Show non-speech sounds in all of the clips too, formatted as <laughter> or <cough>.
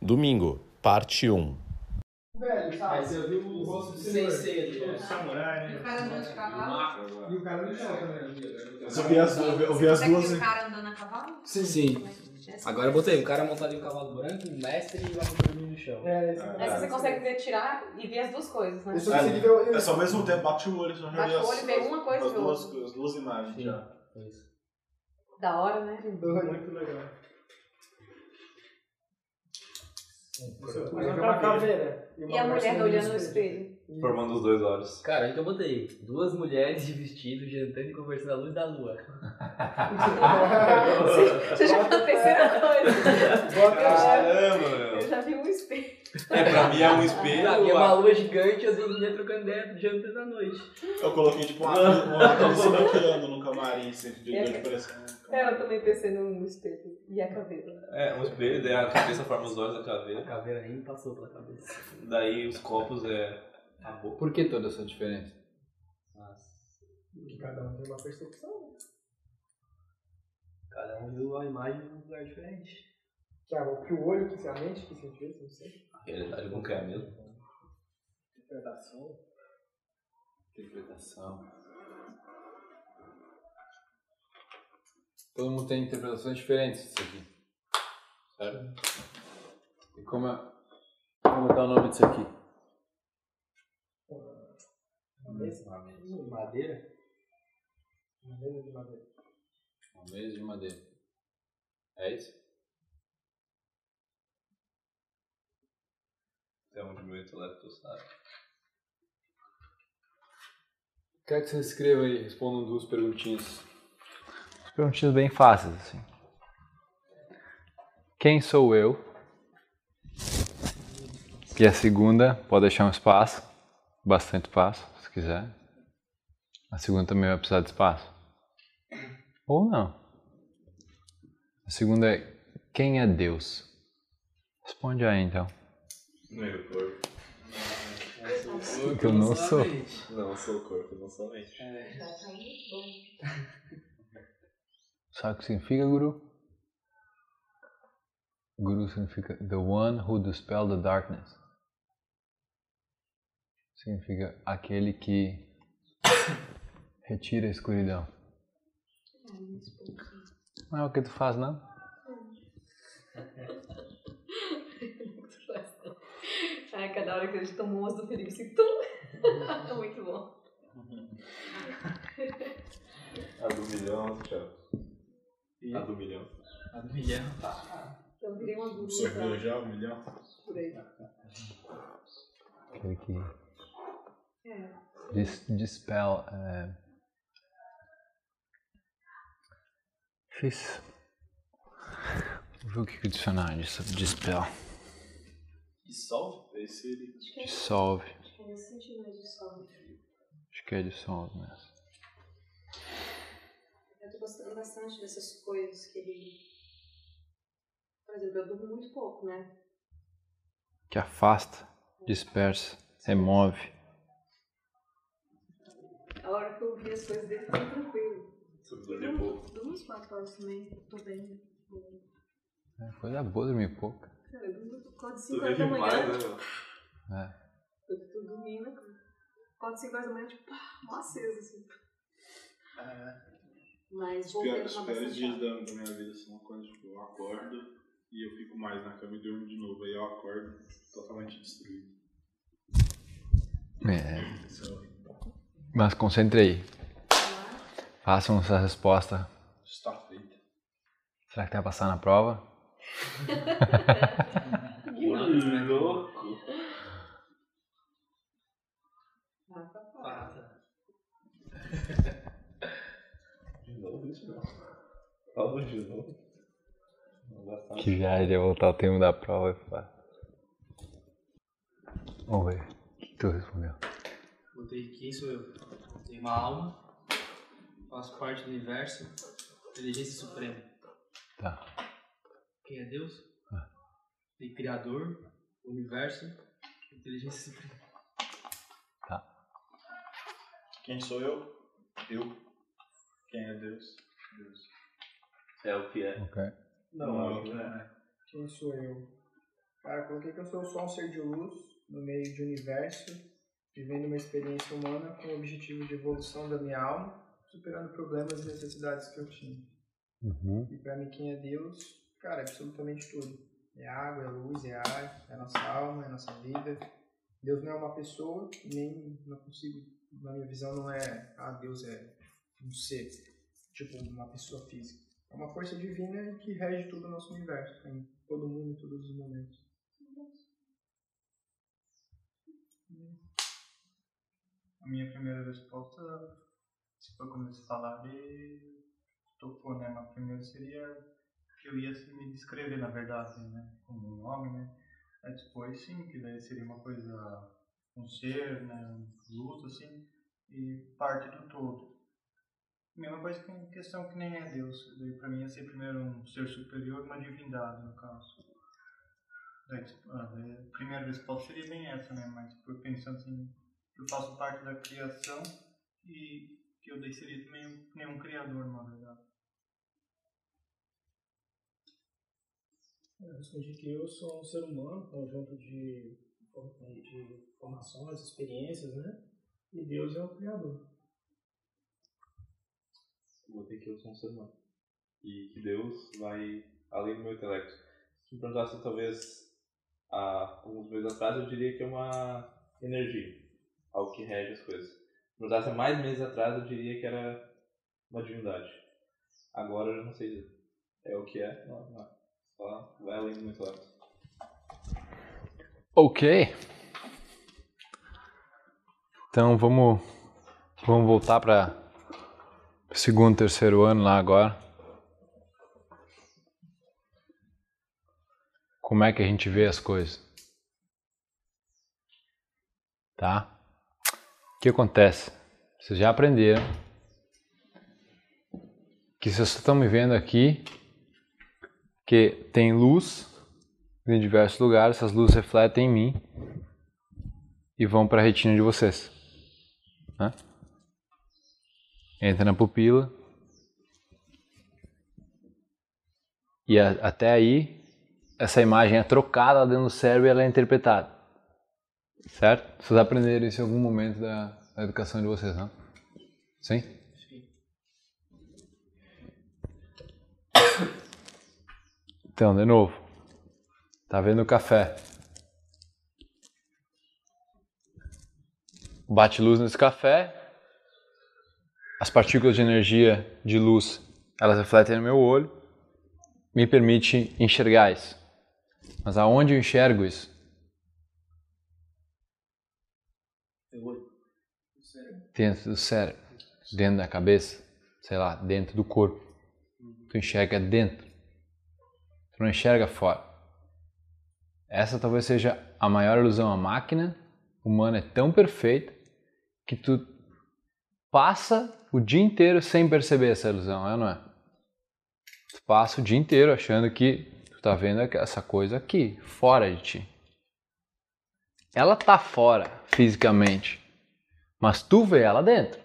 Domingo, parte 1. Velho, sabe? Mas eu vi o rosto do ser ali, né? Samurai, E né? o cara andando de cavalo. E o cara no chão também. Eu só vi as, eu vi, eu vi as duas. o cara andando a cavalo? Sim. Sim. Agora eu botei um cara montado em um cavalo branco, um mestre e uma dormindo no chão. É, esse Essa você consegue ver, tirar e ver as duas coisas, né? Eu só consegui ver o. É só ao mesmo tempo, bate o olho, já Bate o olho, vê uma coisa e outra. as duas imagens já. Isso. Da hora, né? Muito legal. Uma uma caveira. caveira. E a mulher olhando no espelho. Formando os dois olhos. Cara, que eu botei duas mulheres de vestido jantando e conversando à luz da lua. Você já viu a terceira coisa. Caramba, Eu meu. já vi um espelho. É, pra mim é um espelho. Pra mim é uma lua gigante, as duas mulheres trocando ideia jantando à noite. Eu coloquei tipo uma, uma aquele bloqueando no camarim, assim, de É. de pressão. É, eu também pensei no espelho. E a caveira. É, um espelho, daí a cabeça forma os olhos da A caveira. caveira nem passou pela cabeça. Daí os copos é a boca. Por que toda essa diferença? Que cada um tem uma percepção. Cada um viu a imagem num lugar diferente. Que, é o que o olho, que se a mente, que se a gente não sei. A realidade não quer mesmo. Interpretação. Interpretação. Todo mundo tem interpretações diferentes disso aqui. Certo? E como é, como tá o nome disso aqui? Madeira? Uma mesa de madeira. Uma mesa de madeira. É isso? Até onde meu intelecto sabe. Quero que você escreva aí, respondam duas perguntinhas. Perguntinhas bem fáceis, assim. Quem sou eu? E a segunda, pode deixar um espaço, bastante espaço, se quiser. A segunda também vai precisar de espaço. Ou não. A segunda é, quem é Deus? Responde aí, então. Meu corpo. Que eu não sou. Não sou corpo, não sou mente. Bom. Sabe o que significa Guru? Guru significa the one who dispel the darkness. Significa aquele que retira a escuridão. Não é o que tu faz, não? Ai, cada hora que a gente tomou umas do Felipe, assim, tum. É <laughs> muito bom. A do milhão, Thiago. A do milhão. A do milhão. Eu virei uma dúvida Sorveu já, um milhão? por aí. Aquele que É. dis dispel. É... Difícil. Vou ver o que, que o dicionário diz sobre dispel. Dissolve? Esse ele. Acho que é, Dissolve. acho que é é dissolve mesmo. Eu tô gostando bastante dessas coisas que ele. Por exemplo, eu durmo muito pouco, né? Que afasta, dispersa, remove. A hora que eu vi as coisas dele, foi tranquilo. Durmo umas 4 horas também, tô bem. É coisa boa dormir pouco. Cara, eu durmo acordo Tu 5 horas vive da mais, manhã. né, meu? É. Eu tô dormindo, acordo 5 horas da manhã, tipo, pá, mó aceso, assim. Mas Os voltei a piores, os bastante dias da, da minha vida são quando tipo, eu acordo e eu fico mais na cama e durmo de novo. Aí eu acordo totalmente destruído. É. É. Mas concentre aí. Façam essa resposta. Está feito. Será que vai passar na prova? <laughs> Que louco. Ah, <laughs> tá. De novo isso, não. Fala de novo. Que viagem, ia voltar o tema da prova. e pá. Vamos ver. O que tu respondeu? Botei quem sou eu? Tenho uma alma, faço parte do universo, inteligência suprema. Tá. Quem é Deus? Ah. Tem Criador, universo, inteligência suprema. Quem sou eu? Eu. Quem é Deus? Deus. É o que é. Ok. Não, é o que é. Quem sou eu? Cara, coloquei que eu sou só um ser de luz no meio de um universo, vivendo uma experiência humana com o objetivo de evolução da minha alma, superando problemas e necessidades que eu tinha. Uhum. E pra mim, quem é Deus, cara, absolutamente tudo. É água, é luz, é ar, é a nossa alma, é a nossa vida. Deus não é uma pessoa, nem não consigo, na minha visão, não é, ah, Deus é um ser, tipo uma pessoa física. É uma força divina que rege todo o nosso universo, em todo mundo, em todos os momentos. A minha primeira resposta, se for como você falar, de né? Mas primeiro seria que eu ia me descrever, na verdade, né? Como um homem, né? Aí depois, sim, que daí seria uma coisa, um ser, né? Um luz, assim, e parte do todo. Mesma coisa que em questão que nem é Deus. Daí pra mim ia ser primeiro um ser superior, uma divindade, no caso. Daí, ah, a primeira resposta seria bem essa, né? Mas por pensando assim, eu faço parte da criação e que eu daí seria também um, nem um criador, na verdade. Eu respondi que eu sou um ser humano, um conjunto de, de informações, experiências, né? E Deus é o Criador. Botei que eu sou um ser humano. E que Deus vai além do meu intelecto. Se me perguntasse talvez há alguns meses atrás, eu diria que é uma energia. Algo que rege as coisas. Se me perguntasse mais meses atrás, eu diria que era uma divindade. Agora eu já não sei dizer. É o que é? Não, não é. Vai meu intelecto. Ok. Então vamos, vamos voltar para segundo, terceiro ano lá agora. Como é que a gente vê as coisas? Tá? O que acontece? Vocês já aprenderam que vocês estão me vendo aqui, que tem luz em diversos lugares, essas luzes refletem em mim e vão para a retina de vocês. Né? Entra na pupila e a, até aí essa imagem é trocada dentro do cérebro e ela é interpretada. Certo? Vocês aprenderam isso em algum momento da, da educação de vocês, não? Sim? Então, de novo. Tá vendo o café? Bate luz nesse café. As partículas de energia de luz, elas refletem no meu olho. Me permite enxergar isso. Mas aonde eu enxergo isso? Dentro do cérebro, dentro da cabeça, sei lá, dentro do corpo. Tu enxerga dentro. Tu não enxerga fora. Essa talvez seja a maior ilusão. A máquina humana é tão perfeita que tu passa o dia inteiro sem perceber essa ilusão, é não é? Tu passa o dia inteiro achando que tu tá vendo essa coisa aqui, fora de ti. Ela tá fora fisicamente, mas tu vê ela dentro.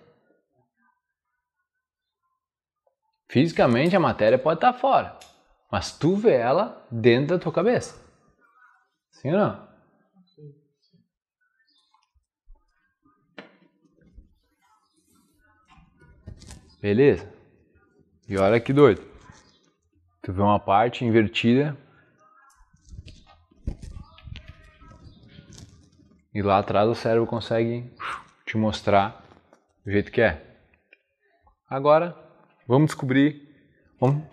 Fisicamente a matéria pode estar fora, mas tu vê ela dentro da tua cabeça. Sim ou não? Beleza? E olha que doido. Tu vê uma parte invertida. E lá atrás o cérebro consegue te mostrar o jeito que é. Agora, vamos descobrir, vamos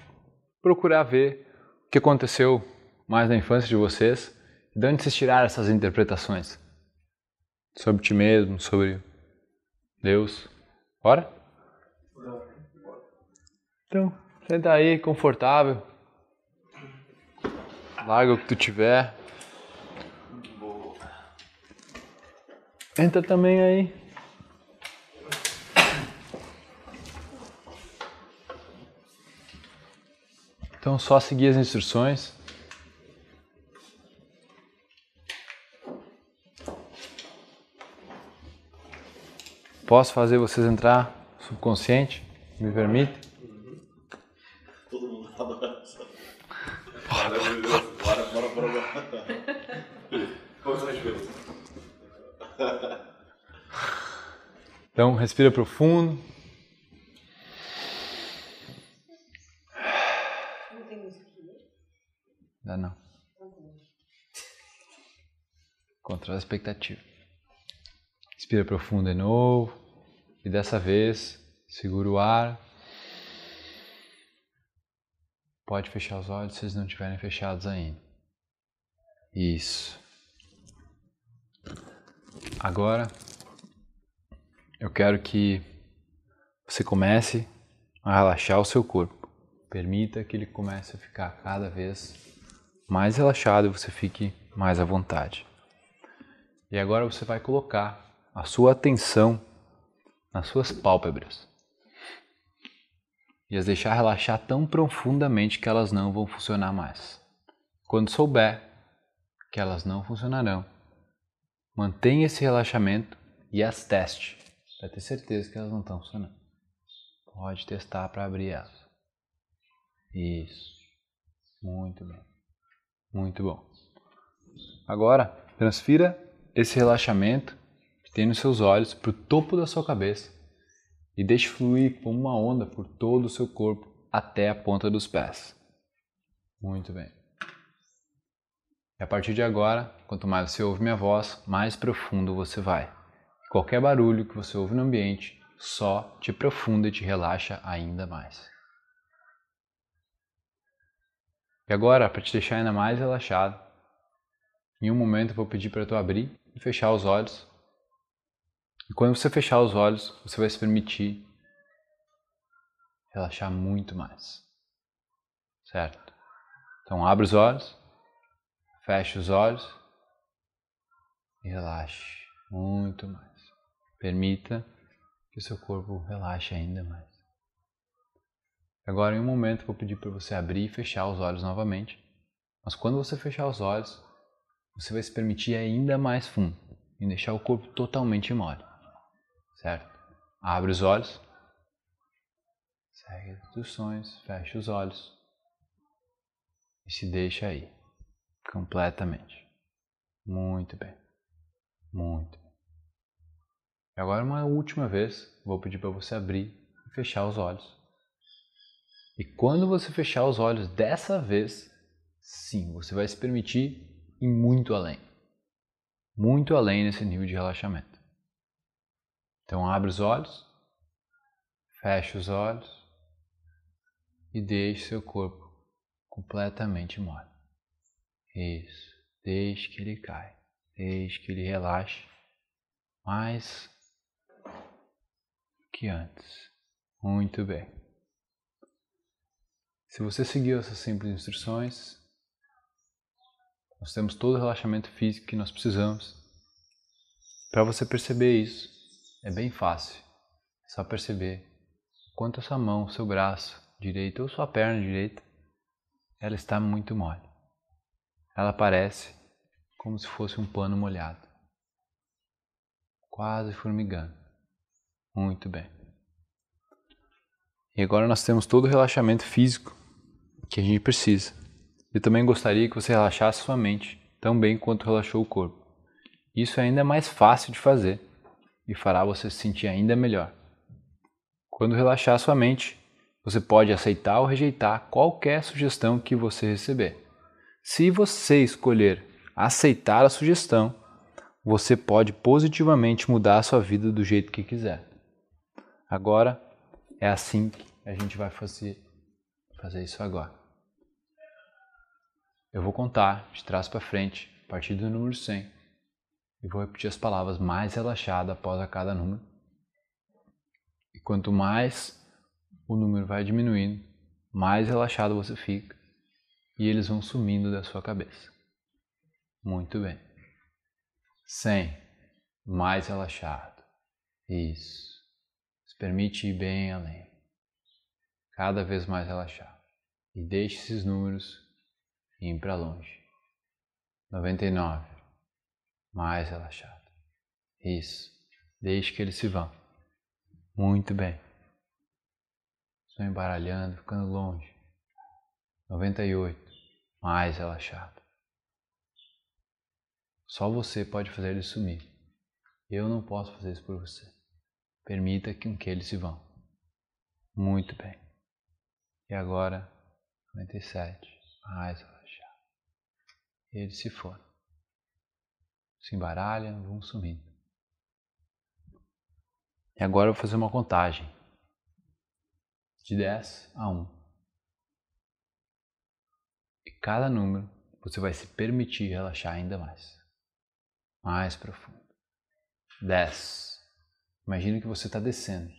procurar ver o que aconteceu mais na infância de vocês de onde vocês tiraram essas interpretações? Sobre ti mesmo, sobre Deus. Bora? Então, senta aí, confortável. Larga o que tu tiver. Entra também aí. Então, só seguir as instruções. Posso fazer vocês entrar subconsciente? Me permite? Todo mundo adora essa. Bora, bora, bora, bora. <laughs> Então, respira profundo. Tem musiquinha? Dá não. <laughs> Controla a expectativa. Respira profundo de novo. E dessa vez, segura o ar. Pode fechar os olhos se eles não estiverem fechados ainda. Isso. Agora, eu quero que você comece a relaxar o seu corpo. Permita que ele comece a ficar cada vez mais relaxado e você fique mais à vontade. E agora você vai colocar a sua atenção nas suas pálpebras e as deixar relaxar tão profundamente que elas não vão funcionar mais. Quando souber que elas não funcionarão, mantenha esse relaxamento e as teste para ter certeza que elas não estão funcionando. Pode testar para abrir elas. Isso. Muito bem. Muito bom. Agora, transfira esse relaxamento que tem nos seus olhos para o topo da sua cabeça e deixe fluir como uma onda por todo o seu corpo até a ponta dos pés. Muito bem. E a partir de agora, quanto mais você ouve minha voz, mais profundo você vai. Qualquer barulho que você ouve no ambiente só te aprofunda e te relaxa ainda mais. E agora, para te deixar ainda mais relaxado, em um momento eu vou pedir para tu abrir e fechar os olhos. E quando você fechar os olhos, você vai se permitir relaxar muito mais. Certo? Então abre os olhos, feche os olhos e relaxe muito mais. Permita que o seu corpo relaxe ainda mais. Agora, em um momento, vou pedir para você abrir e fechar os olhos novamente. Mas quando você fechar os olhos, você vai se permitir ainda mais fundo e deixar o corpo totalmente mole. Certo? Abre os olhos. Segue as instruções, fecha os olhos e se deixa aí completamente. Muito bem. Muito bem. E agora uma última vez, vou pedir para você abrir e fechar os olhos. E quando você fechar os olhos dessa vez, sim, você vai se permitir ir muito além. Muito além nesse nível de relaxamento. Então abre os olhos, fecha os olhos e deixe seu corpo completamente mole. Isso. Deixe que ele caia. Deixe que ele relaxe mais que antes. Muito bem. Se você seguiu essas simples instruções, nós temos todo o relaxamento físico que nós precisamos. Para você perceber isso, é bem fácil. É só perceber quanto a sua mão, seu braço direito ou sua perna direita, ela está muito mole. Ela parece como se fosse um pano molhado, quase formigando. Muito bem. E agora nós temos todo o relaxamento físico que a gente precisa. Eu também gostaria que você relaxasse sua mente tão bem quanto relaxou o corpo. Isso é ainda mais fácil de fazer e fará você se sentir ainda melhor. Quando relaxar sua mente, você pode aceitar ou rejeitar qualquer sugestão que você receber. Se você escolher aceitar a sugestão, você pode positivamente mudar a sua vida do jeito que quiser. Agora é assim que a gente vai fazer, fazer isso agora. Eu vou contar de trás para frente, a partir do número 100, e vou repetir as palavras mais relaxadas após a cada número. E quanto mais o número vai diminuindo, mais relaxado você fica e eles vão sumindo da sua cabeça. Muito bem. 100. Mais relaxado. Isso. Se permite ir bem além. Cada vez mais relaxado. E deixe esses números ir para longe. 99. Mais relaxado. Isso. Deixe que eles se vão. Muito bem. Estou embaralhando, ficando longe. 98. Mais relaxado. Só você pode fazer eles sumir. Eu não posso fazer isso por você. Permita que, que eles se vão. Muito bem. E agora, 97. Mais relaxar. Eles se foram. Se embaralham, vão sumindo. E agora eu vou fazer uma contagem. De 10 a 1. E cada número você vai se permitir relaxar ainda mais. Mais profundo. 10. Imagine que você está descendo.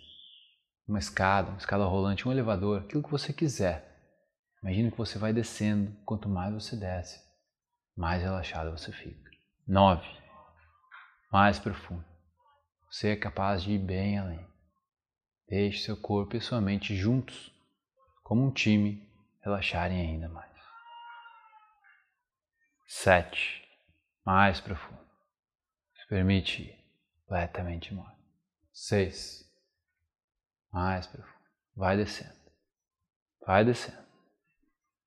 Uma escada, uma escada rolante, um elevador, aquilo que você quiser. Imagine que você vai descendo. Quanto mais você desce, mais relaxado você fica. 9. Mais profundo. Você é capaz de ir bem além. Deixe seu corpo e sua mente juntos, como um time, relaxarem ainda mais. 7. Mais profundo. Se permite ir completamente mole. 6. Mais profundo. Vai descendo. Vai descendo.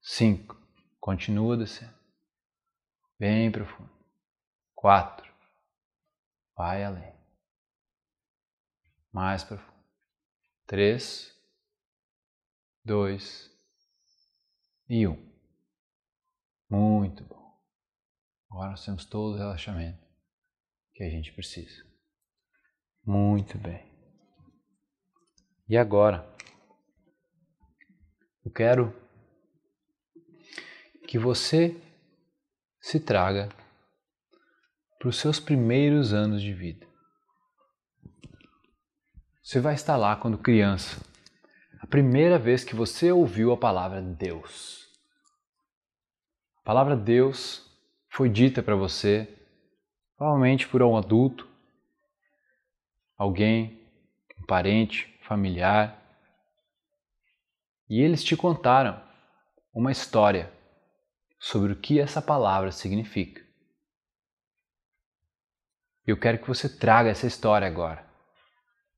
5. Continua descendo. Bem profundo. 4. Vai além. Mais profundo. 3, 2 e 1. Muito bom. Agora nós temos todo o relaxamento que a gente precisa. Muito bem. E agora, eu quero que você se traga para os seus primeiros anos de vida. Você vai estar lá quando criança, a primeira vez que você ouviu a palavra Deus. A palavra Deus foi dita para você, provavelmente por um adulto, alguém, um parente, familiar, e eles te contaram uma história sobre o que essa palavra significa. Eu quero que você traga essa história agora.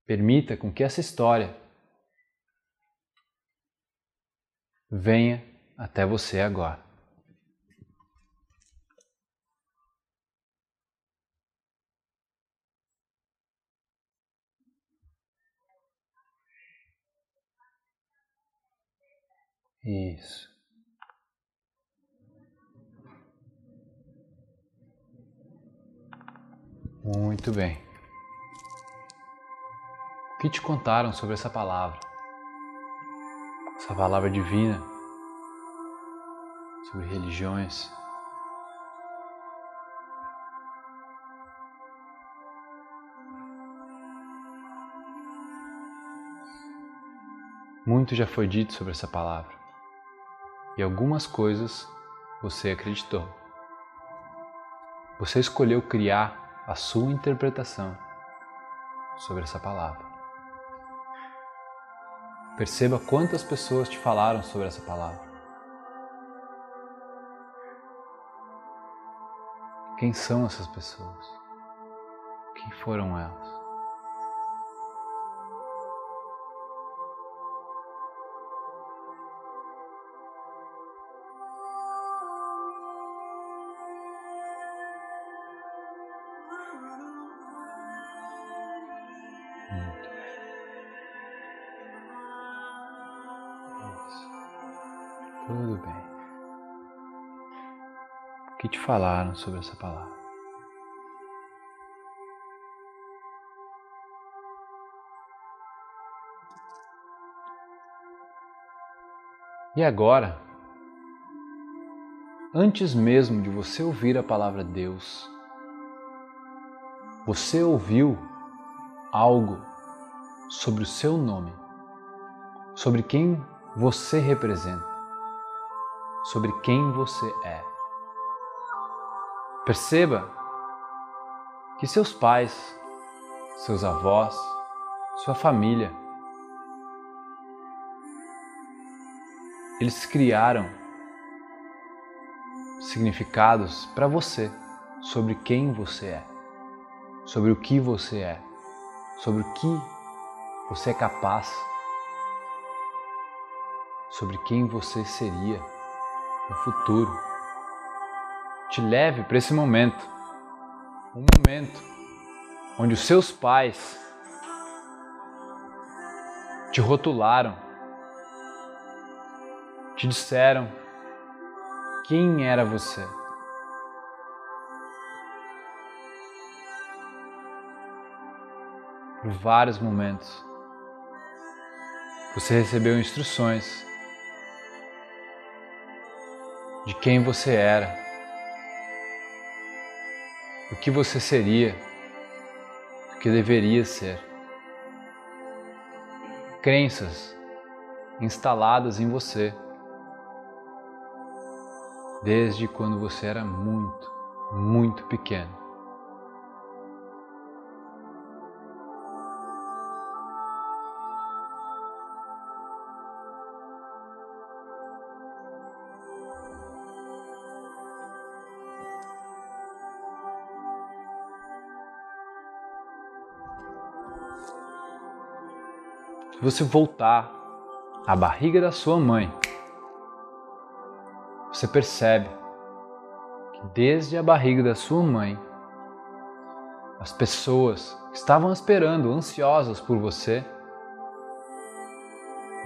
Permita com que essa história venha até você agora. Isso. Muito bem. O que te contaram sobre essa palavra? Essa palavra divina, sobre religiões. Muito já foi dito sobre essa palavra e algumas coisas você acreditou. Você escolheu criar a sua interpretação sobre essa palavra. Perceba quantas pessoas te falaram sobre essa palavra. Quem são essas pessoas? Quem foram elas? Falaram sobre essa palavra? E agora, antes mesmo de você ouvir a palavra Deus, você ouviu algo sobre o seu nome, sobre quem você representa sobre quem você é. Perceba que seus pais, seus avós, sua família, eles criaram significados para você sobre quem você é, sobre o que você é, sobre o que você é capaz, sobre quem você seria no futuro. Te leve para esse momento um momento onde os seus pais te rotularam, te disseram quem era você. Por vários momentos, você recebeu instruções de quem você era, o que você seria, o que deveria ser. Crenças instaladas em você desde quando você era muito, muito pequeno. Você voltar à barriga da sua mãe, você percebe que desde a barriga da sua mãe, as pessoas que estavam esperando, ansiosas por você,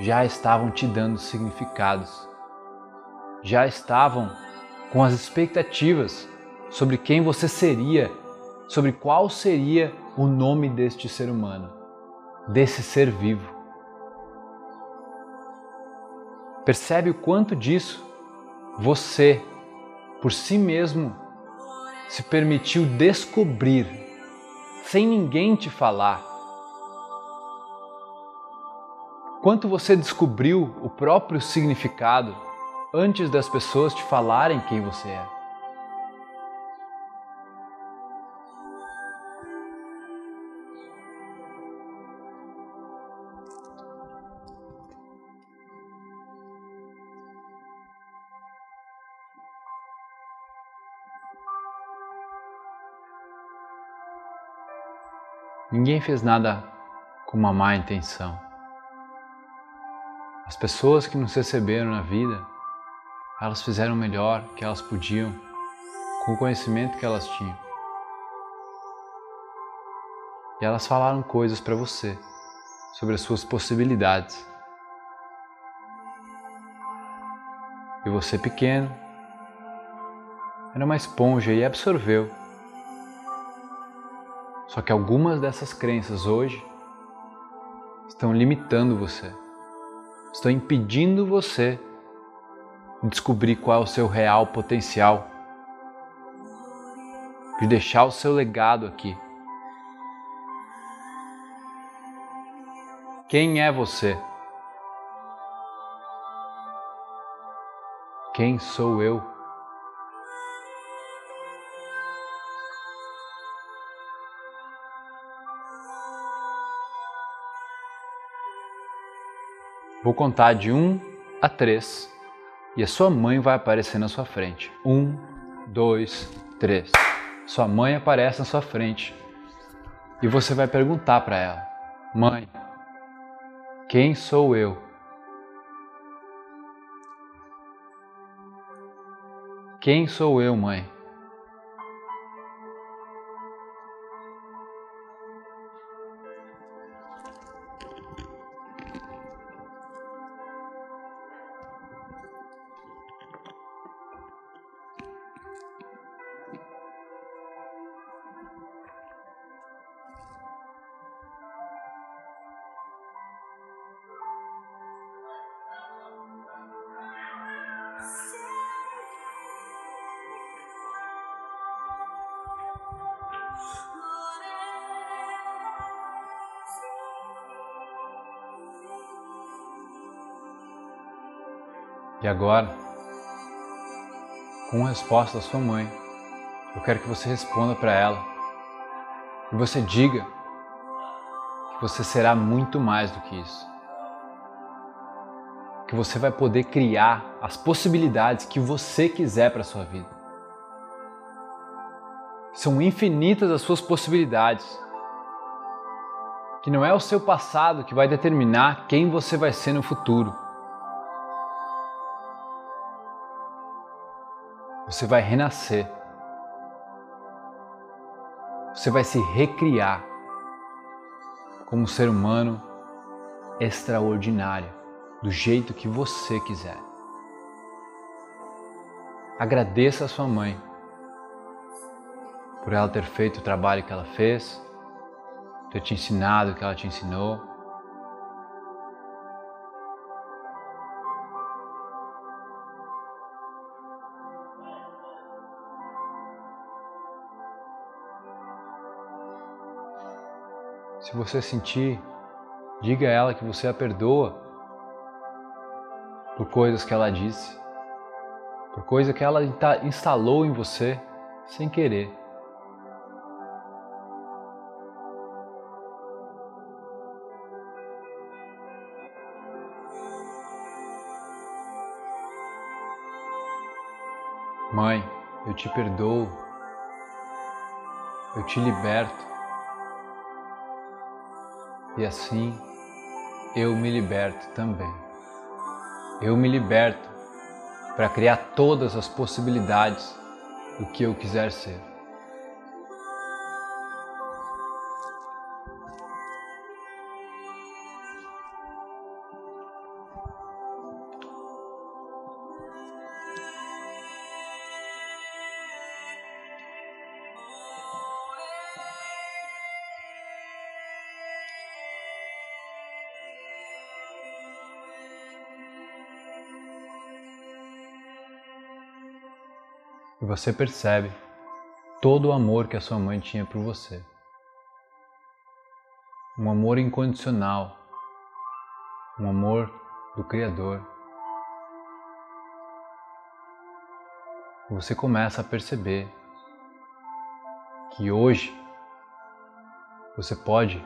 já estavam te dando significados, já estavam com as expectativas sobre quem você seria, sobre qual seria o nome deste ser humano, desse ser vivo. Percebe o quanto disso você, por si mesmo, se permitiu descobrir, sem ninguém te falar. Quanto você descobriu o próprio significado antes das pessoas te falarem quem você é. Ninguém fez nada com uma má intenção. As pessoas que nos receberam na vida, elas fizeram o melhor que elas podiam com o conhecimento que elas tinham. E elas falaram coisas para você sobre as suas possibilidades. E você, pequeno, era uma esponja e absorveu só que algumas dessas crenças hoje estão limitando você, estão impedindo você de descobrir qual é o seu real potencial, de deixar o seu legado aqui. Quem é você? Quem sou eu? Vou contar de 1 a 3 e a sua mãe vai aparecer na sua frente. 1, 2, 3. Sua mãe aparece na sua frente e você vai perguntar para ela: Mãe, quem sou eu? Quem sou eu, mãe? E agora, com a resposta da sua mãe, eu quero que você responda para ela e você diga que você será muito mais do que isso. Que você vai poder criar as possibilidades que você quiser para sua vida. São infinitas as suas possibilidades. Que não é o seu passado que vai determinar quem você vai ser no futuro Você vai renascer. você vai se recriar como um ser humano extraordinário, do jeito que você quiser. Agradeça a sua mãe por ela ter feito o trabalho que ela fez, ter te ensinado o que ela te ensinou. Se você sentir, diga a ela que você a perdoa por coisas que ela disse, por coisa que ela instalou em você sem querer. Mãe, eu te perdoo, eu te liberto e assim eu me liberto também. Eu me liberto para criar todas as possibilidades do que eu quiser ser. Você percebe todo o amor que a sua mãe tinha por você. Um amor incondicional, um amor do Criador. Você começa a perceber que hoje você pode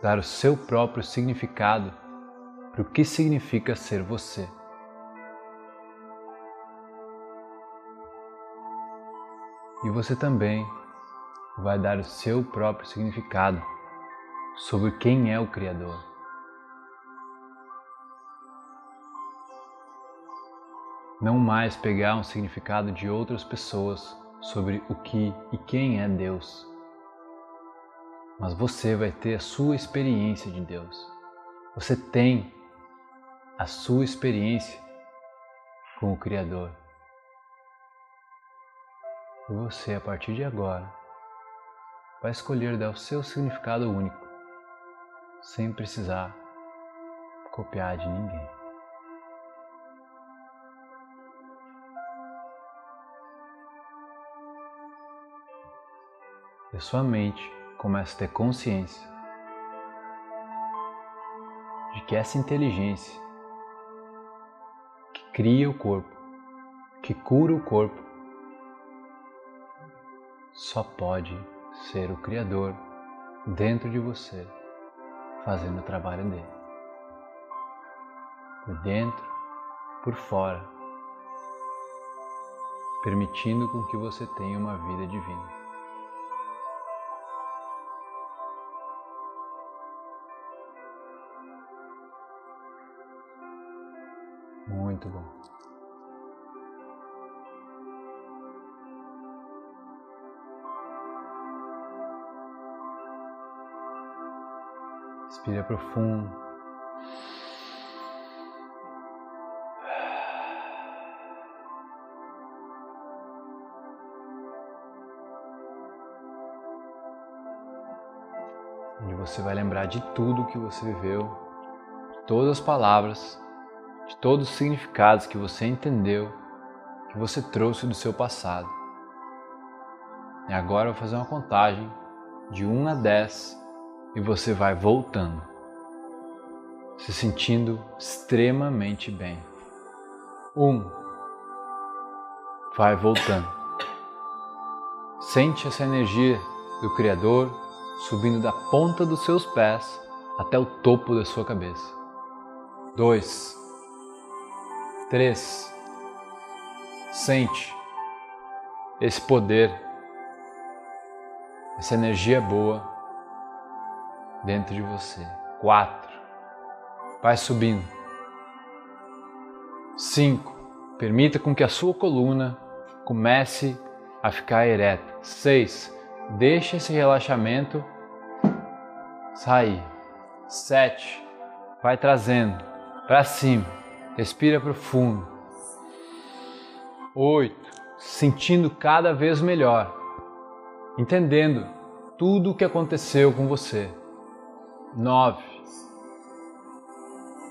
dar o seu próprio significado para o que significa ser você. E você também vai dar o seu próprio significado sobre quem é o Criador. Não mais pegar um significado de outras pessoas sobre o que e quem é Deus, mas você vai ter a sua experiência de Deus. Você tem a sua experiência com o Criador. Você, a partir de agora, vai escolher dar o seu significado único, sem precisar copiar de ninguém. E sua mente começa a ter consciência de que essa inteligência que cria o corpo, que cura o corpo, só pode ser o Criador dentro de você, fazendo o trabalho dele. Por dentro, por fora, permitindo com que você tenha uma vida divina. Muito bom. Respira profundo. Onde você vai lembrar de tudo que você viveu, de todas as palavras, de todos os significados que você entendeu, que você trouxe do seu passado. E agora eu vou fazer uma contagem de 1 a 10 e você vai voltando, se sentindo extremamente bem. Um, vai voltando. Sente essa energia do Criador subindo da ponta dos seus pés até o topo da sua cabeça. Dois, três. Sente esse poder, essa energia boa dentro de você. Quatro. Vai subindo. Cinco. Permita com que a sua coluna comece a ficar ereta. Seis. Deixa esse relaxamento sair. Sete. Vai trazendo para cima. Respira profundo. Oito. Sentindo cada vez melhor. Entendendo tudo o que aconteceu com você. Nove.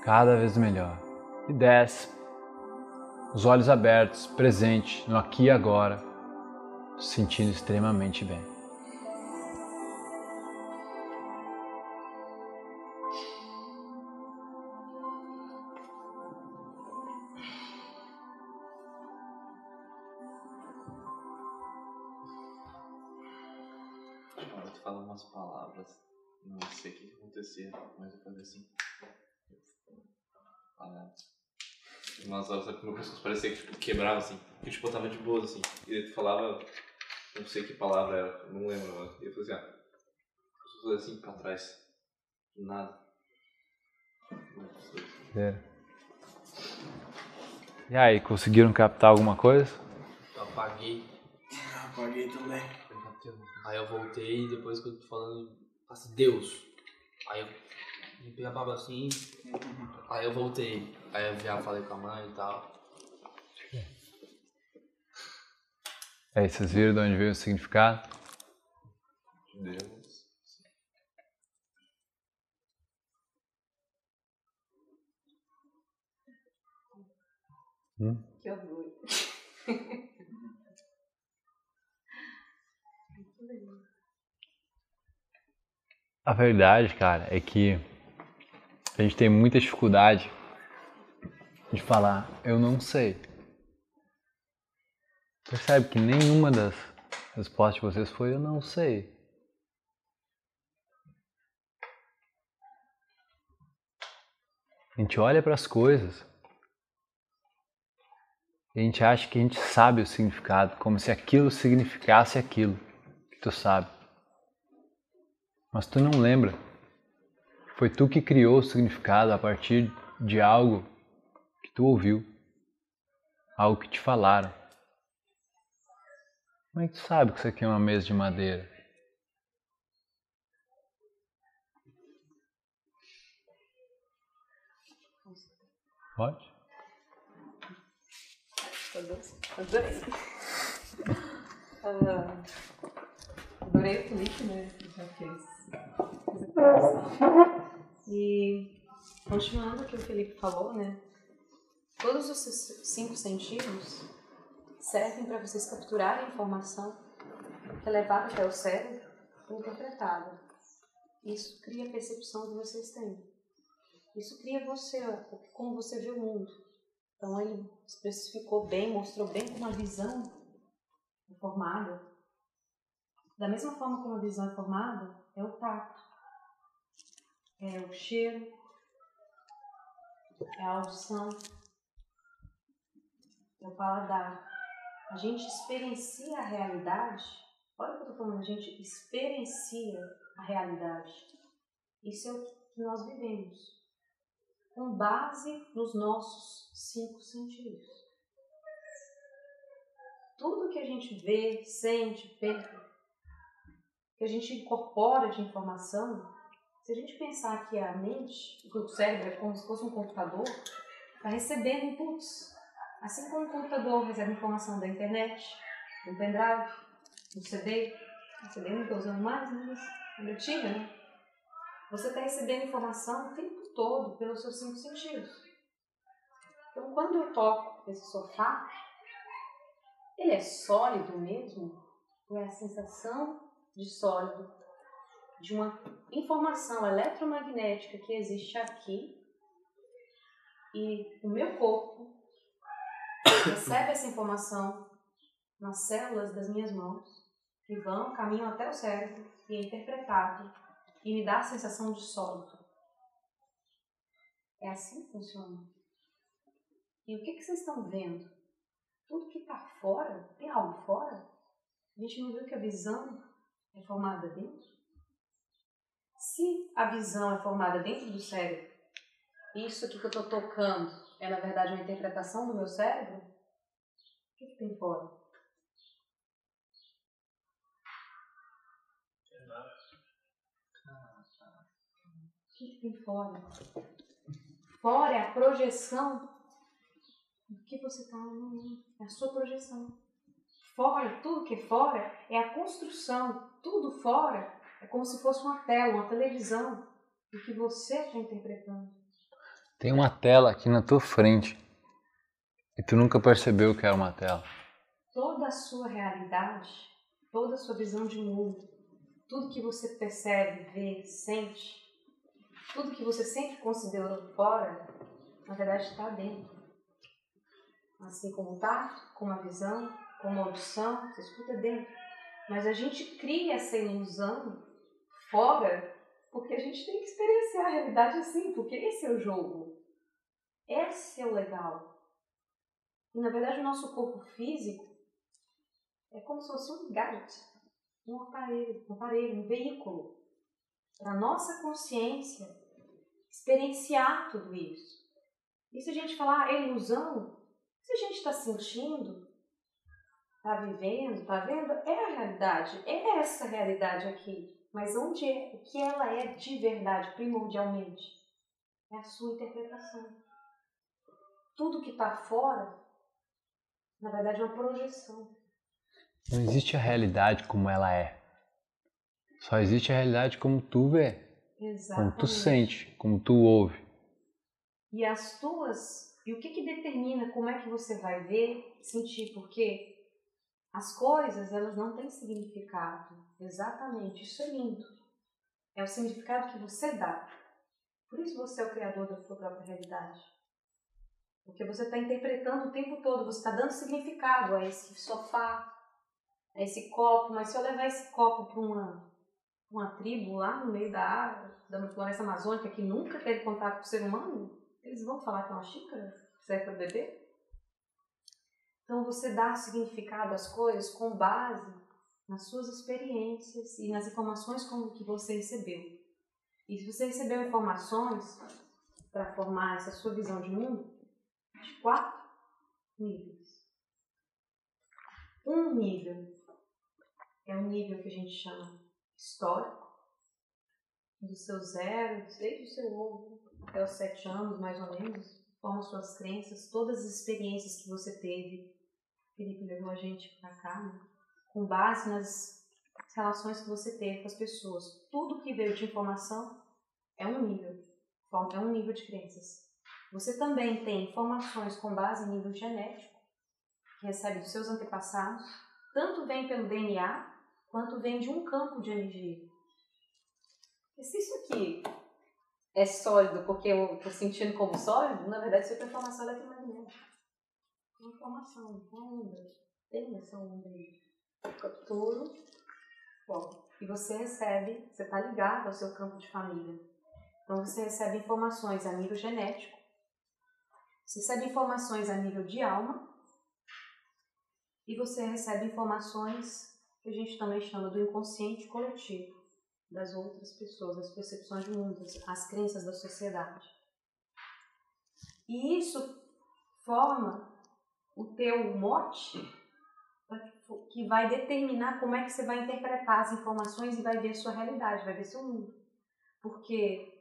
Cada vez melhor. E dez. Os olhos abertos, presente no aqui e agora, se sentindo extremamente bem. Que que mas eu fazia assim. Ah, umas horas sabe, que meu pescoço parecia que tipo, quebrava assim. Eu tipo, eu tava de boa assim. E tu falava, não sei que palavra era, não lembro agora. E eu falei assim, ah, eu fazia assim pra trás. Do Nada. É. E aí, conseguiram captar alguma coisa? Eu apaguei. Apaguei também. Aí eu voltei e depois que eu tô falando, assim, Deus. Aí eu limpei a barba assim, aí eu voltei. Aí eu já falei com a mãe e tal. É, vocês viram de onde veio o significado? Deus. Hum? Que orgulho. <laughs> A verdade, cara, é que a gente tem muita dificuldade de falar, eu não sei. Percebe que nenhuma das respostas de vocês foi, eu não sei. A gente olha para as coisas e a gente acha que a gente sabe o significado, como se aquilo significasse aquilo que tu sabe. Mas tu não lembra. Foi tu que criou o significado a partir de algo que tu ouviu, algo que te falaram. Como é que tu sabe que isso aqui é uma mesa de madeira? Pode? Adorei. Adorei o Felipe, né? Já fez. E continuando o que o Felipe falou, né? Todos os cinco sentidos servem para vocês capturarem a informação que é levada até o cérebro e interpretada. Isso cria a percepção que vocês têm. Isso cria você, como você vê o mundo. Então ele especificou bem, mostrou bem como a visão é formada. Da mesma forma como a visão é formada, é o tato, é o cheiro, é a audição, é o paladar. A gente experiencia a realidade. Olha o que eu estou falando, a gente experiencia a realidade. Isso é o que nós vivemos com base nos nossos cinco sentidos. Tudo que a gente vê, sente, pensa, que a gente incorpora de informação, se a gente pensar que a mente, que o cérebro é como se fosse um computador, está recebendo inputs. Assim como o computador recebe informação da internet, do pendrive, do CD, o CD não estou usando mais, mas ainda tinha, né? Você está recebendo informação o tempo todo pelos seus cinco sentidos. Então, quando eu toco esse sofá, ele é sólido mesmo? Ou é a sensação de sólido de uma informação eletromagnética que existe aqui e o meu corpo recebe essa informação nas células das minhas mãos que vão, caminham até o cérebro e é interpretado e me dá a sensação de sólido. É assim que funciona. E o que, que vocês estão vendo? Tudo que está fora, tem algo fora? A gente não viu que a visão é formada dentro? Se a visão é formada dentro do cérebro, isso que eu estou tocando é na verdade uma interpretação do meu cérebro, o que, que tem fora? O que, que tem fora? Fora é a projeção do que você está É a sua projeção. Fora, tudo que é fora é a construção. Tudo fora é como se fosse uma tela, uma televisão do que você está interpretando. Tem uma tela aqui na tua frente e tu nunca percebeu que era uma tela. Toda a sua realidade, toda a sua visão de mundo, tudo que você percebe, vê, sente, tudo que você sempre considerou fora, na verdade está dentro. Assim como o tato, como a visão, como audição, você escuta dentro. Mas a gente cria essa ilusão fora porque a gente tem que experienciar a realidade assim, porque esse é o jogo. Esse é o legal. E na verdade o nosso corpo físico é como se fosse um gadget, um aparelho, um aparelho, um veículo para nossa consciência experienciar tudo isso. E se a gente falar é ilusão, se a gente está sentindo, está vivendo, está vendo, é a realidade, é essa realidade aqui. Mas onde é, o que ela é de verdade, primordialmente? É a sua interpretação. Tudo que está fora, na verdade, é uma projeção. Não existe a realidade como ela é. Só existe a realidade como tu vê, Exatamente. como tu sente, como tu ouve. E as tuas. E o que, que determina como é que você vai ver, sentir? Porque as coisas, elas não têm significado. Exatamente. Isso é lindo. É o significado que você dá. Por isso você é o criador da sua própria realidade. Porque você está interpretando o tempo todo, você está dando significado a esse sofá, a esse copo, mas se eu levar esse copo para uma, uma tribo lá no meio da, da floresta amazônica que nunca teve contato com o ser humano, eles vão falar que é uma xícara serve para beber? Então você dá significado às coisas com base nas suas experiências e nas informações como que você recebeu. E se você recebeu informações para formar essa sua visão de mundo, de quatro níveis. Um nível é um nível que a gente chama histórico, do seu zero, desde o seu ovo até os sete anos, mais ou menos, forma suas crenças, todas as experiências que você teve. Felipe levou a gente para cá, né? com base nas relações que você teve com as pessoas. Tudo que veio de informação é um nível, é um nível de crenças. Você também tem informações com base em nível genético, que recebe dos seus antepassados, tanto vem pelo DNA, quanto vem de um campo de energia. E se isso aqui é sólido porque eu estou sentindo como sólido, na verdade isso é informação eletromagnética. Informação, uma onda. Tem essa onda aí. Capturo, bom, e você recebe, você está ligado ao seu campo de família. Então você recebe informações a nível genético, você recebe informações a nível de alma e você recebe informações que a gente também chama do inconsciente coletivo das outras pessoas, das percepções de mundo, as crenças da sociedade. E isso forma o teu mote que vai determinar como é que você vai interpretar as informações e vai ver a sua realidade, vai ver seu mundo. Porque,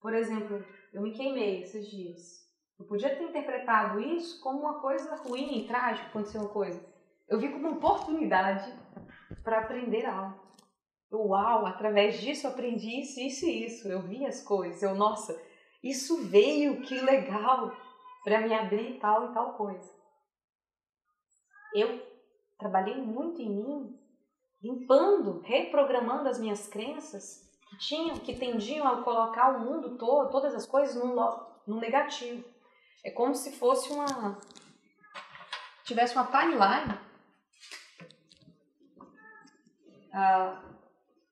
por exemplo, eu me queimei esses dias. Eu podia ter interpretado isso como uma coisa ruim, trágica, aconteceu uma coisa. Eu vi como uma oportunidade para aprender algo. Uau, através disso eu aprendi isso, isso e isso. Eu vi as coisas. Eu, nossa, isso veio, que legal, para me abrir tal e tal coisa. Eu trabalhei muito em mim, limpando, reprogramando as minhas crenças que tinham, que tendiam a colocar o mundo todo, todas as coisas num, num negativo. É como se fosse uma tivesse uma timeline ah,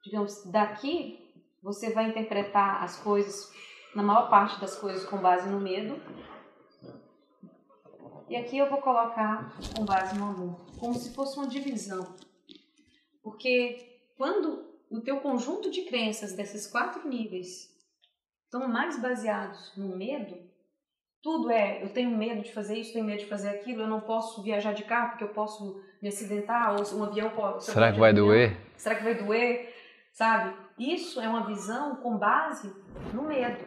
digamos, daqui você vai interpretar as coisas, na maior parte das coisas, com base no medo. E aqui eu vou colocar com base no amor, como se fosse uma divisão. Porque quando o teu conjunto de crenças desses quatro níveis estão mais baseados no medo, tudo é, eu tenho medo de fazer isso, tenho medo de fazer aquilo, eu não posso viajar de carro porque eu posso me acidentar, ou um avião pode... Será que vai avião, doer? Será que vai doer? Sabe? Isso é uma visão com base no medo.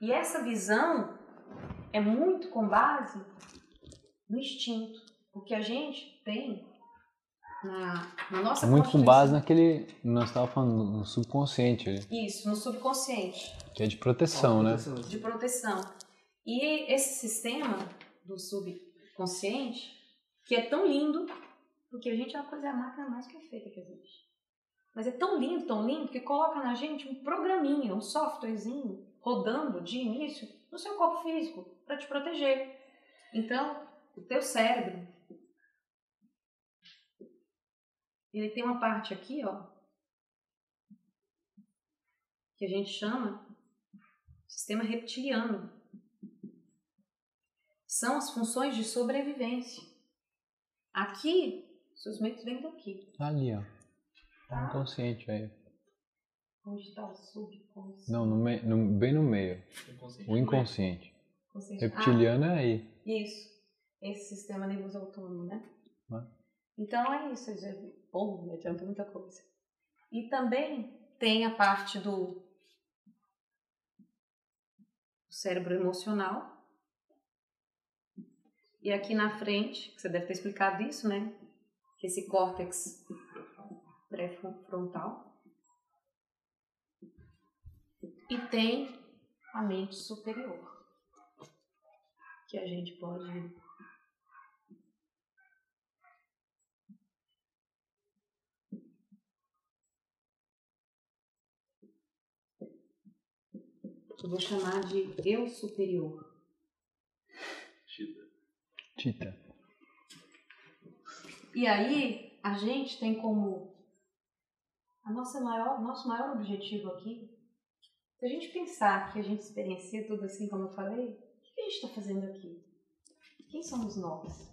E essa visão é muito com base no instinto. Porque a gente tem na, na nossa É muito com base naquele. Nós estávamos falando no subconsciente ali, Isso, no subconsciente. que é de proteção, né? de proteção. E esse sistema do subconsciente, que é tão lindo, porque a gente é uma coisa, é a máquina mais perfeita que existe. Mas é tão lindo, tão lindo, que coloca na gente um programinha, um softwarezinho rodando de início no seu corpo físico para te proteger. Então, o teu cérebro, ele tem uma parte aqui, ó, que a gente chama sistema reptiliano. São as funções de sobrevivência. Aqui, seus medos vêm daqui. Tá ali, ó. Tá? Inconsciente aí. Onde está o subconsciente? Não, no me... no- bem no meio. Inconsciente. O inconsciente. Consciente. Reptiliano é aí. Ah, isso. Esse sistema nervoso autônomo, né? Né? Então é isso. já. Bom, me adianta muita coisa. E também tem a parte do cérebro emocional. E aqui na frente, você deve ter explicado isso, né? Que esse córtex pré-frontal. E tem a mente superior, que a gente pode eu vou chamar de eu superior. Tita. E aí, a gente tem como a nossa maior, nosso maior objetivo aqui, se a gente pensar que a gente experiencia tudo assim como eu falei, que a gente está fazendo aqui? Quem somos nós?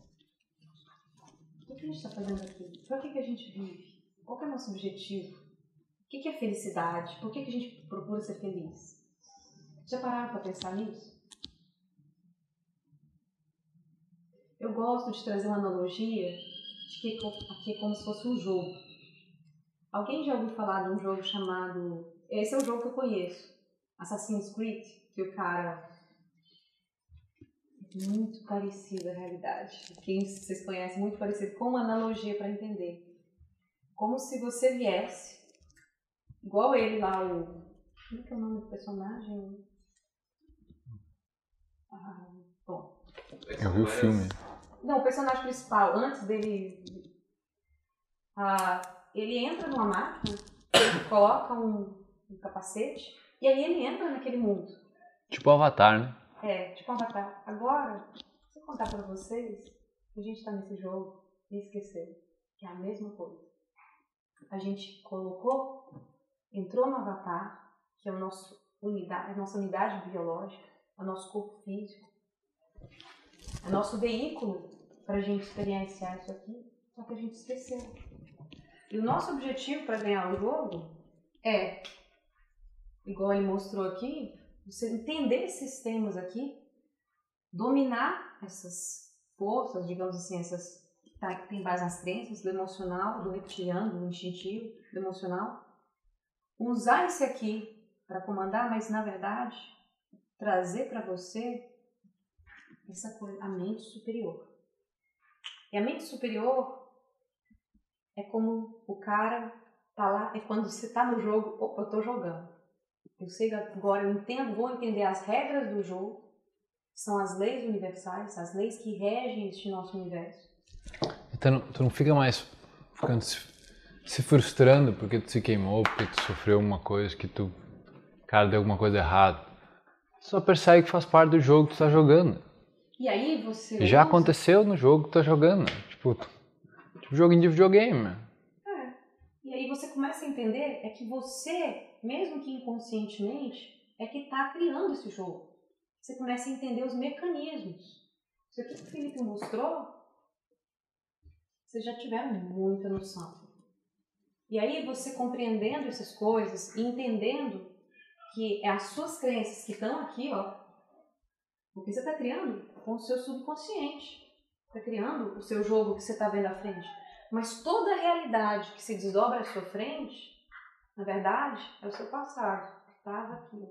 O que a gente está fazendo aqui? Para que, que a gente vive? Qual é o nosso objetivo? O que, que é felicidade? Por que, que a gente procura ser feliz? Já pararam para pensar nisso? Eu gosto de trazer uma analogia de que aqui é como se fosse um jogo. Alguém já ouviu falar de um jogo chamado. Esse é o jogo que eu conheço. Assassin's Creed, que o cara. É muito parecido à realidade. Quem vocês conhecem, muito parecido, com uma analogia para entender. Como se você viesse, igual ele lá, o. Como é que é o nome do personagem? Ah, bom. Eu vi o filme. Não, o personagem principal, antes dele. Ah, ele entra numa máquina, ele coloca um, um capacete, e aí ele entra naquele mundo. Tipo Avatar, né? É, tipo Avatar. Agora, se eu contar pra vocês, a gente tá nesse jogo e esqueceu que é a mesma coisa. A gente colocou, entrou no Avatar, que é o nosso unidade, a nossa unidade biológica, é o nosso corpo físico, é nosso veículo para a gente experienciar isso aqui, só que a gente esqueceu. E o nosso objetivo para ganhar o jogo é, igual ele mostrou aqui, você entender esses sistemas aqui, dominar essas forças, digamos assim, essas que tá- tem base nas crenças, do emocional, do reptiliano, do instintivo, do emocional, usar esse aqui para comandar, mas na verdade trazer para você essa coisa, a mente superior. E a mente superior é como o cara tá lá, é quando você tá no jogo, opa, eu tô jogando. Eu sei agora, eu entendo, vou entender as regras do jogo, são as leis universais, as leis que regem este nosso universo. Então tu não fica mais ficando se, se frustrando porque tu se queimou, porque tu sofreu uma coisa que tu, cara, deu alguma coisa errada. Só percebe que faz parte do jogo que tu tá jogando. E aí você Já usa- aconteceu no jogo que tu tá jogando. Tipo, tipo joguinho de videogame. É. E aí você começa a entender é que você, mesmo que inconscientemente, é que está criando esse jogo. Você começa a entender os mecanismos. Isso aqui que o Felipe mostrou, vocês já tiveram muita noção. E aí você compreendendo essas coisas entendendo que é as suas crenças que estão aqui, ó, porque você está criando com o seu subconsciente. Está criando o seu jogo que você está vendo à frente. Mas toda a realidade que se desdobra à sua frente, Na verdade, é o seu passado, que estava aqui.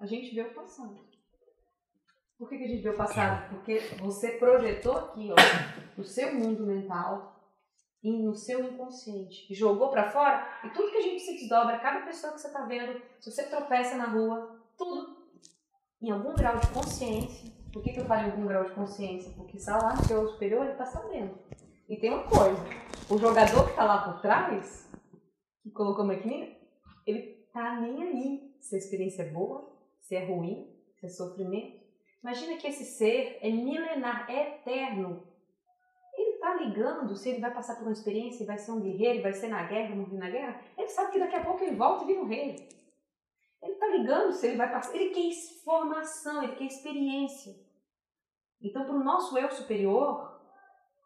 A gente vê o passado. Por que, que a gente vê o passado? Porque você projetou aqui, ó, no seu mundo mental e no seu inconsciente. E jogou para fora e tudo que a gente se desdobra, cada pessoa que você está vendo, se você tropeça na rua, tudo em algum grau de consciência. Por que, que eu falo em algum grau de consciência? Porque está lá no seu superior, ele está sabendo. E tem uma coisa, o jogador que está lá por trás, que colocou maquininha, ele tá nem aí se a experiência é boa, se é ruim, se é sofrimento. Imagina que esse ser é milenar, é eterno. Ele tá ligando se ele vai passar por uma experiência, vai ser um guerreiro, vai ser na guerra, morrer na guerra. Ele sabe que daqui a pouco ele volta e vira um rei. Ele tá ligando se ele vai passar. Ele quer informação, ele quer experiência. Então, para o nosso eu superior,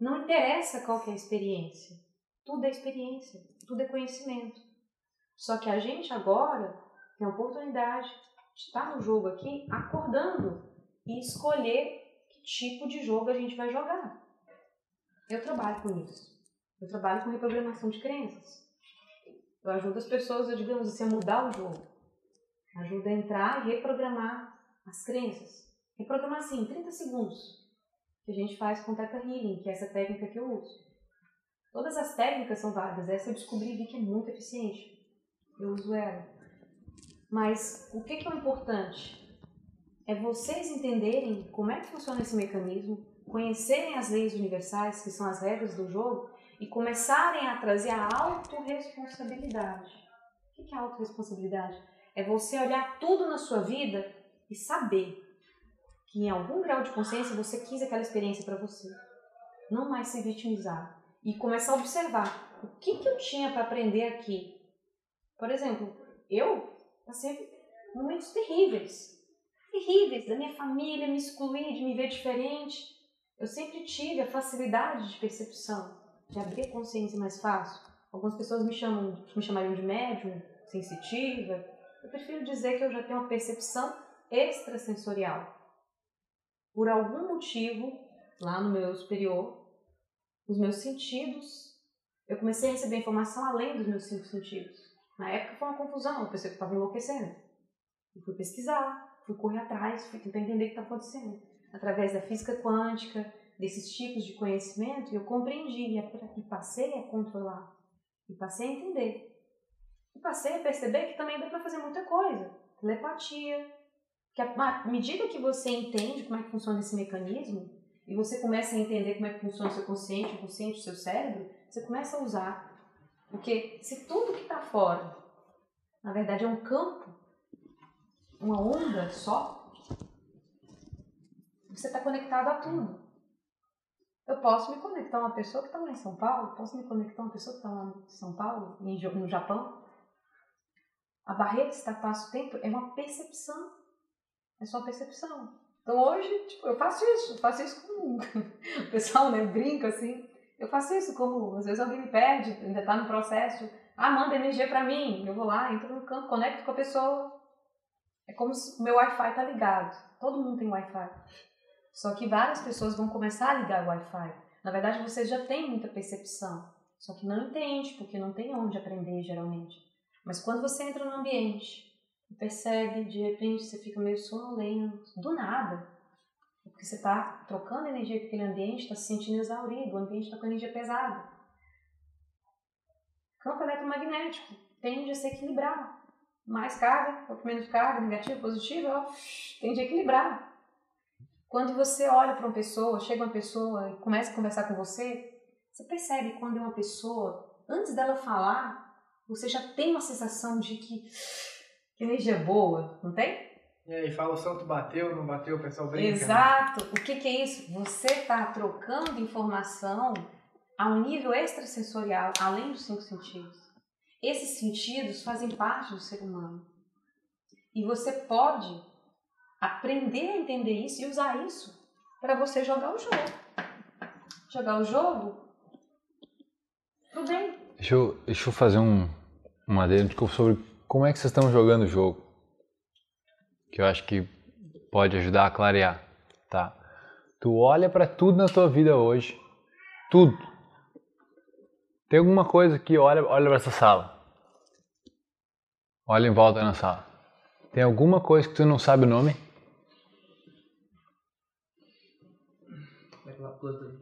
não interessa qual é a experiência. Tudo é experiência, tudo é conhecimento. Só que a gente agora tem a oportunidade de estar no jogo aqui acordando e escolher que tipo de jogo a gente vai jogar. Eu trabalho com isso. Eu trabalho com reprogramação de crenças. Eu ajudo as pessoas, digamos assim, a mudar o jogo. Ajuda a entrar e reprogramar as crenças. Reprogramar assim, em 30 segundos. Que a gente faz com Theta Healing, que é essa técnica que eu uso. Todas as técnicas são válidas. Essa eu descobri e vi que é muito eficiente. Eu uso ela. Mas o que, que é importante? É vocês entenderem como é que funciona esse mecanismo, conhecerem as leis universais, que são as regras do jogo, e começarem a trazer a autorresponsabilidade. O que é autorresponsabilidade? É você olhar tudo na sua vida e saber que em algum grau de consciência você quis aquela experiência para você. Não mais se vitimizar. E começar a observar o que, que eu tinha para aprender aqui. Por exemplo, eu passei momentos terríveis. Terríveis da minha família, me excluir, de me ver diferente. Eu sempre tive a facilidade de percepção, de abrir consciência mais fácil. Algumas pessoas me chamam, me chamariam de médium, sensitiva. Eu prefiro dizer que eu já tenho uma percepção extrasensorial. Por algum motivo, lá no meu superior, os meus sentidos, eu comecei a receber informação além dos meus cinco sentidos. Na época foi uma confusão, eu pensei que estava enlouquecendo. Eu fui pesquisar, fui correr atrás, fui tentar entender o que está acontecendo. Através da física quântica, desses tipos de conhecimento, eu compreendi e passei a controlar. E passei a entender. E passei a perceber que também dá para fazer muita coisa. Telepatia. Que à medida que você entende como é que funciona esse mecanismo, e você começa a entender como é que funciona o seu consciente, o consciente, o seu cérebro, você começa a usar. Porque se tudo que está fora, na verdade, é um campo, uma onda só, você está conectado a tudo. Eu posso me conectar a uma pessoa que está lá em São Paulo, posso me conectar a uma pessoa que está lá em São Paulo, no Japão. A barreira espaço-tempo é uma percepção. É só percepção. Então hoje, tipo, eu faço isso, faço isso com <laughs> o pessoal, né, brinca assim. Eu faço isso como, às vezes alguém me pede, ainda está no processo, ah, manda energia para mim, eu vou lá, entro no campo, conecto com a pessoa. É como se o meu Wi-Fi está ligado. Todo mundo tem Wi-Fi. Só que várias pessoas vão começar a ligar o Wi-Fi. Na verdade, vocês já têm muita percepção, só que não entende, porque não tem onde aprender geralmente. Mas quando você entra no ambiente e percebe, de repente você fica meio sonolento, do nada, porque você está trocando energia com aquele ambiente, está se sentindo exaurido, o ambiente está com energia pesada. Campo eletromagnético tende a se equilibrar. Mais carga, menos carga, negativo, positivo, ó, tende a equilibrar. Quando você olha para uma pessoa, chega uma pessoa e começa a conversar com você, você percebe quando é uma pessoa, antes dela falar, você já tem uma sensação de que, que energia boa, não tem? E aí, fala o santo bateu, não bateu, o pessoal brinca. né? Exato. O que, que é isso? Você está trocando informação a um nível extrasensorial, além dos cinco sentidos. Esses sentidos fazem parte do ser humano. E você pode aprender a entender isso e usar isso para você jogar o jogo. Jogar o jogo pro bem. Deixa eu, deixa eu fazer um, um adendo sobre como é que vocês estão jogando o jogo. Que eu acho que pode ajudar a clarear, tá? Tu olha para tudo na tua vida hoje, tudo. Tem alguma coisa que olha, olha para essa sala. Olha em volta na sala. Tem alguma coisa que tu não sabe o nome? É aquela planta ali.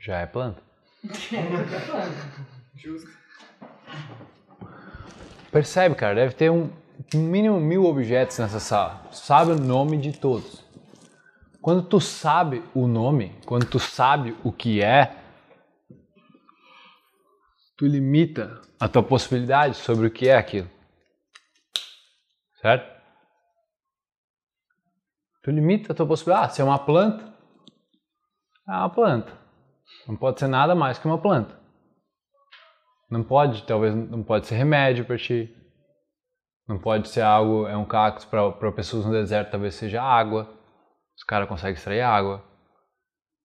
Já é planta. <laughs> Justo. Percebe, cara, deve ter um mínimo mil objetos nessa sala. Sabe o nome de todos. Quando tu sabe o nome, quando tu sabe o que é, tu limita a tua possibilidade sobre o que é aquilo. Certo? Tu limita a tua possibilidade. Ah, se é uma planta, é uma planta. Não pode ser nada mais que uma planta. Não pode, talvez não pode ser remédio para ti. Não pode ser algo, é um cacto para pessoas no deserto, talvez seja água. Os caras conseguem extrair água.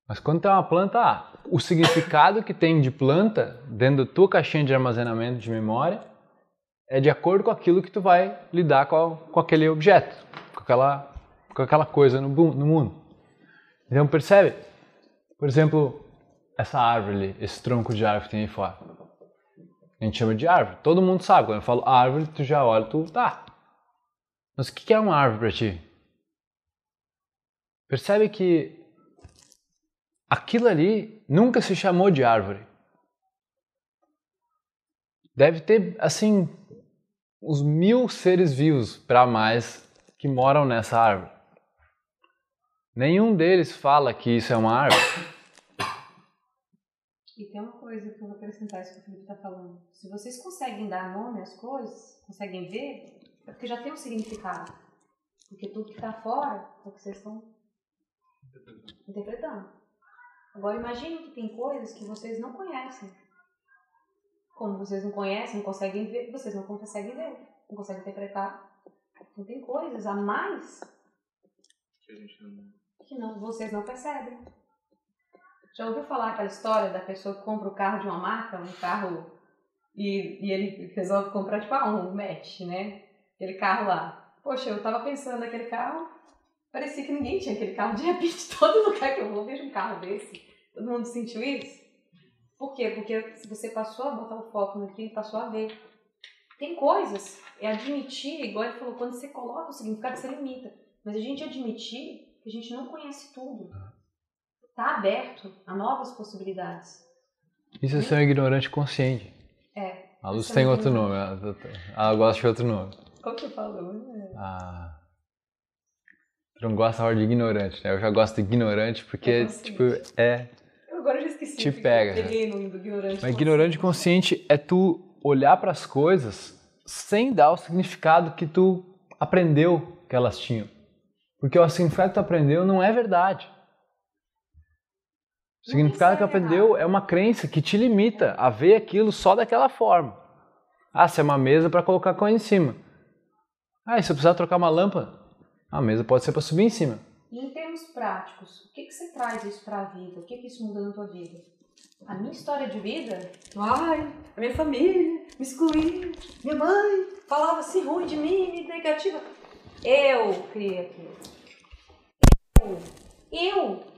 Mas quando tem uma planta, ah, o significado que tem de planta dentro da tua caixinha de armazenamento de memória é de acordo com aquilo que tu vai lidar com, com aquele objeto, com aquela, com aquela coisa no, no mundo. Então percebe? Por exemplo, essa árvore ali, esse tronco de árvore que tem aí fora. A gente chama de árvore. Todo mundo sabe. Quando eu falo árvore, tu já olha, tu tá. Mas o que é uma árvore para ti? Percebe que aquilo ali nunca se chamou de árvore. Deve ter, assim, uns mil seres vivos para mais que moram nessa árvore. Nenhum deles fala que isso é uma árvore. E tem uma coisa que eu vou acrescentar isso que o Felipe está falando. Se vocês conseguem dar nome às coisas, conseguem ver, é porque já tem um significado. Porque tudo que está fora é o que vocês estão interpretando. Agora imagine que tem coisas que vocês não conhecem. Como vocês não conhecem, não conseguem ver, vocês não conseguem ver, não conseguem interpretar. Então tem coisas a mais Que não. que não, vocês não percebem. Já ouviu falar aquela história da pessoa que compra o carro de uma marca, um carro, e, e ele resolve comprar tipo ah, um match, né? Aquele carro lá. Poxa, eu tava pensando naquele carro, parecia que ninguém tinha aquele carro. De repente, <laughs> todo lugar que eu vou, vejo um carro desse. Todo mundo sentiu isso? Por quê? Porque você passou a botar o foco naquilo passou a ver. Tem coisas, é admitir, igual ele falou, quando você coloca o significado, você limita. Mas a gente admitir que a gente não conhece tudo. Está aberto a novas possibilidades. Isso é ser um ignorante consciente. É. A Luz tem outro nome. Ela, gosta de outro nome. Como que falou? Ah, tu não gosta da hora de ignorante, né? Eu já gosto de ignorante porque, É tipo, é. Eu agora já esqueci. Te pega, Eu peguei no ignorante. Mas ignorante consciente é tu olhar para as coisas sem dar o significado que tu aprendeu que elas tinham. Porque o significado que tu aprendeu não é verdade. O significado que aprendeu é uma crença que te limita a ver aquilo só daquela forma. Ah, se é uma mesa para colocar coisa em cima. Ah, e se eu precisar trocar uma lâmpada? A mesa pode ser para subir em cima. E em termos práticos, o que, que você traz isso para a vida? O que, que isso muda na tua vida? A minha história de vida, ai, a minha família me excluiu, minha mãe falava assim ruim de mim, negativa. Eu criei aquilo. Eu, eu,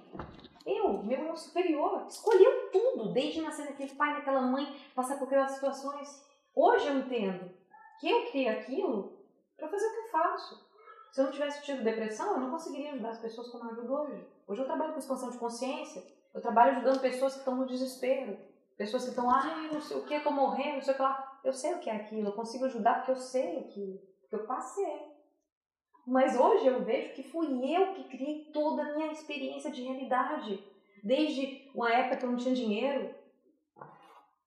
eu, meu irmão superior, escolheu tudo, desde nascer naquele pai, naquela mãe, passar por aquelas situações. Hoje eu entendo que eu criei aquilo para fazer o que eu faço. Se eu não tivesse tido depressão, eu não conseguiria ajudar as pessoas como eu ajudo hoje. Hoje eu trabalho com expansão de consciência, eu trabalho ajudando pessoas que estão no desespero, pessoas que estão, ai, não sei o que, estou morrendo, não sei o que lá. Eu sei o que é aquilo, eu consigo ajudar porque eu sei aquilo, porque eu passei. Mas hoje eu vejo que fui eu que criei toda a minha experiência de realidade. Desde uma época que eu não tinha dinheiro,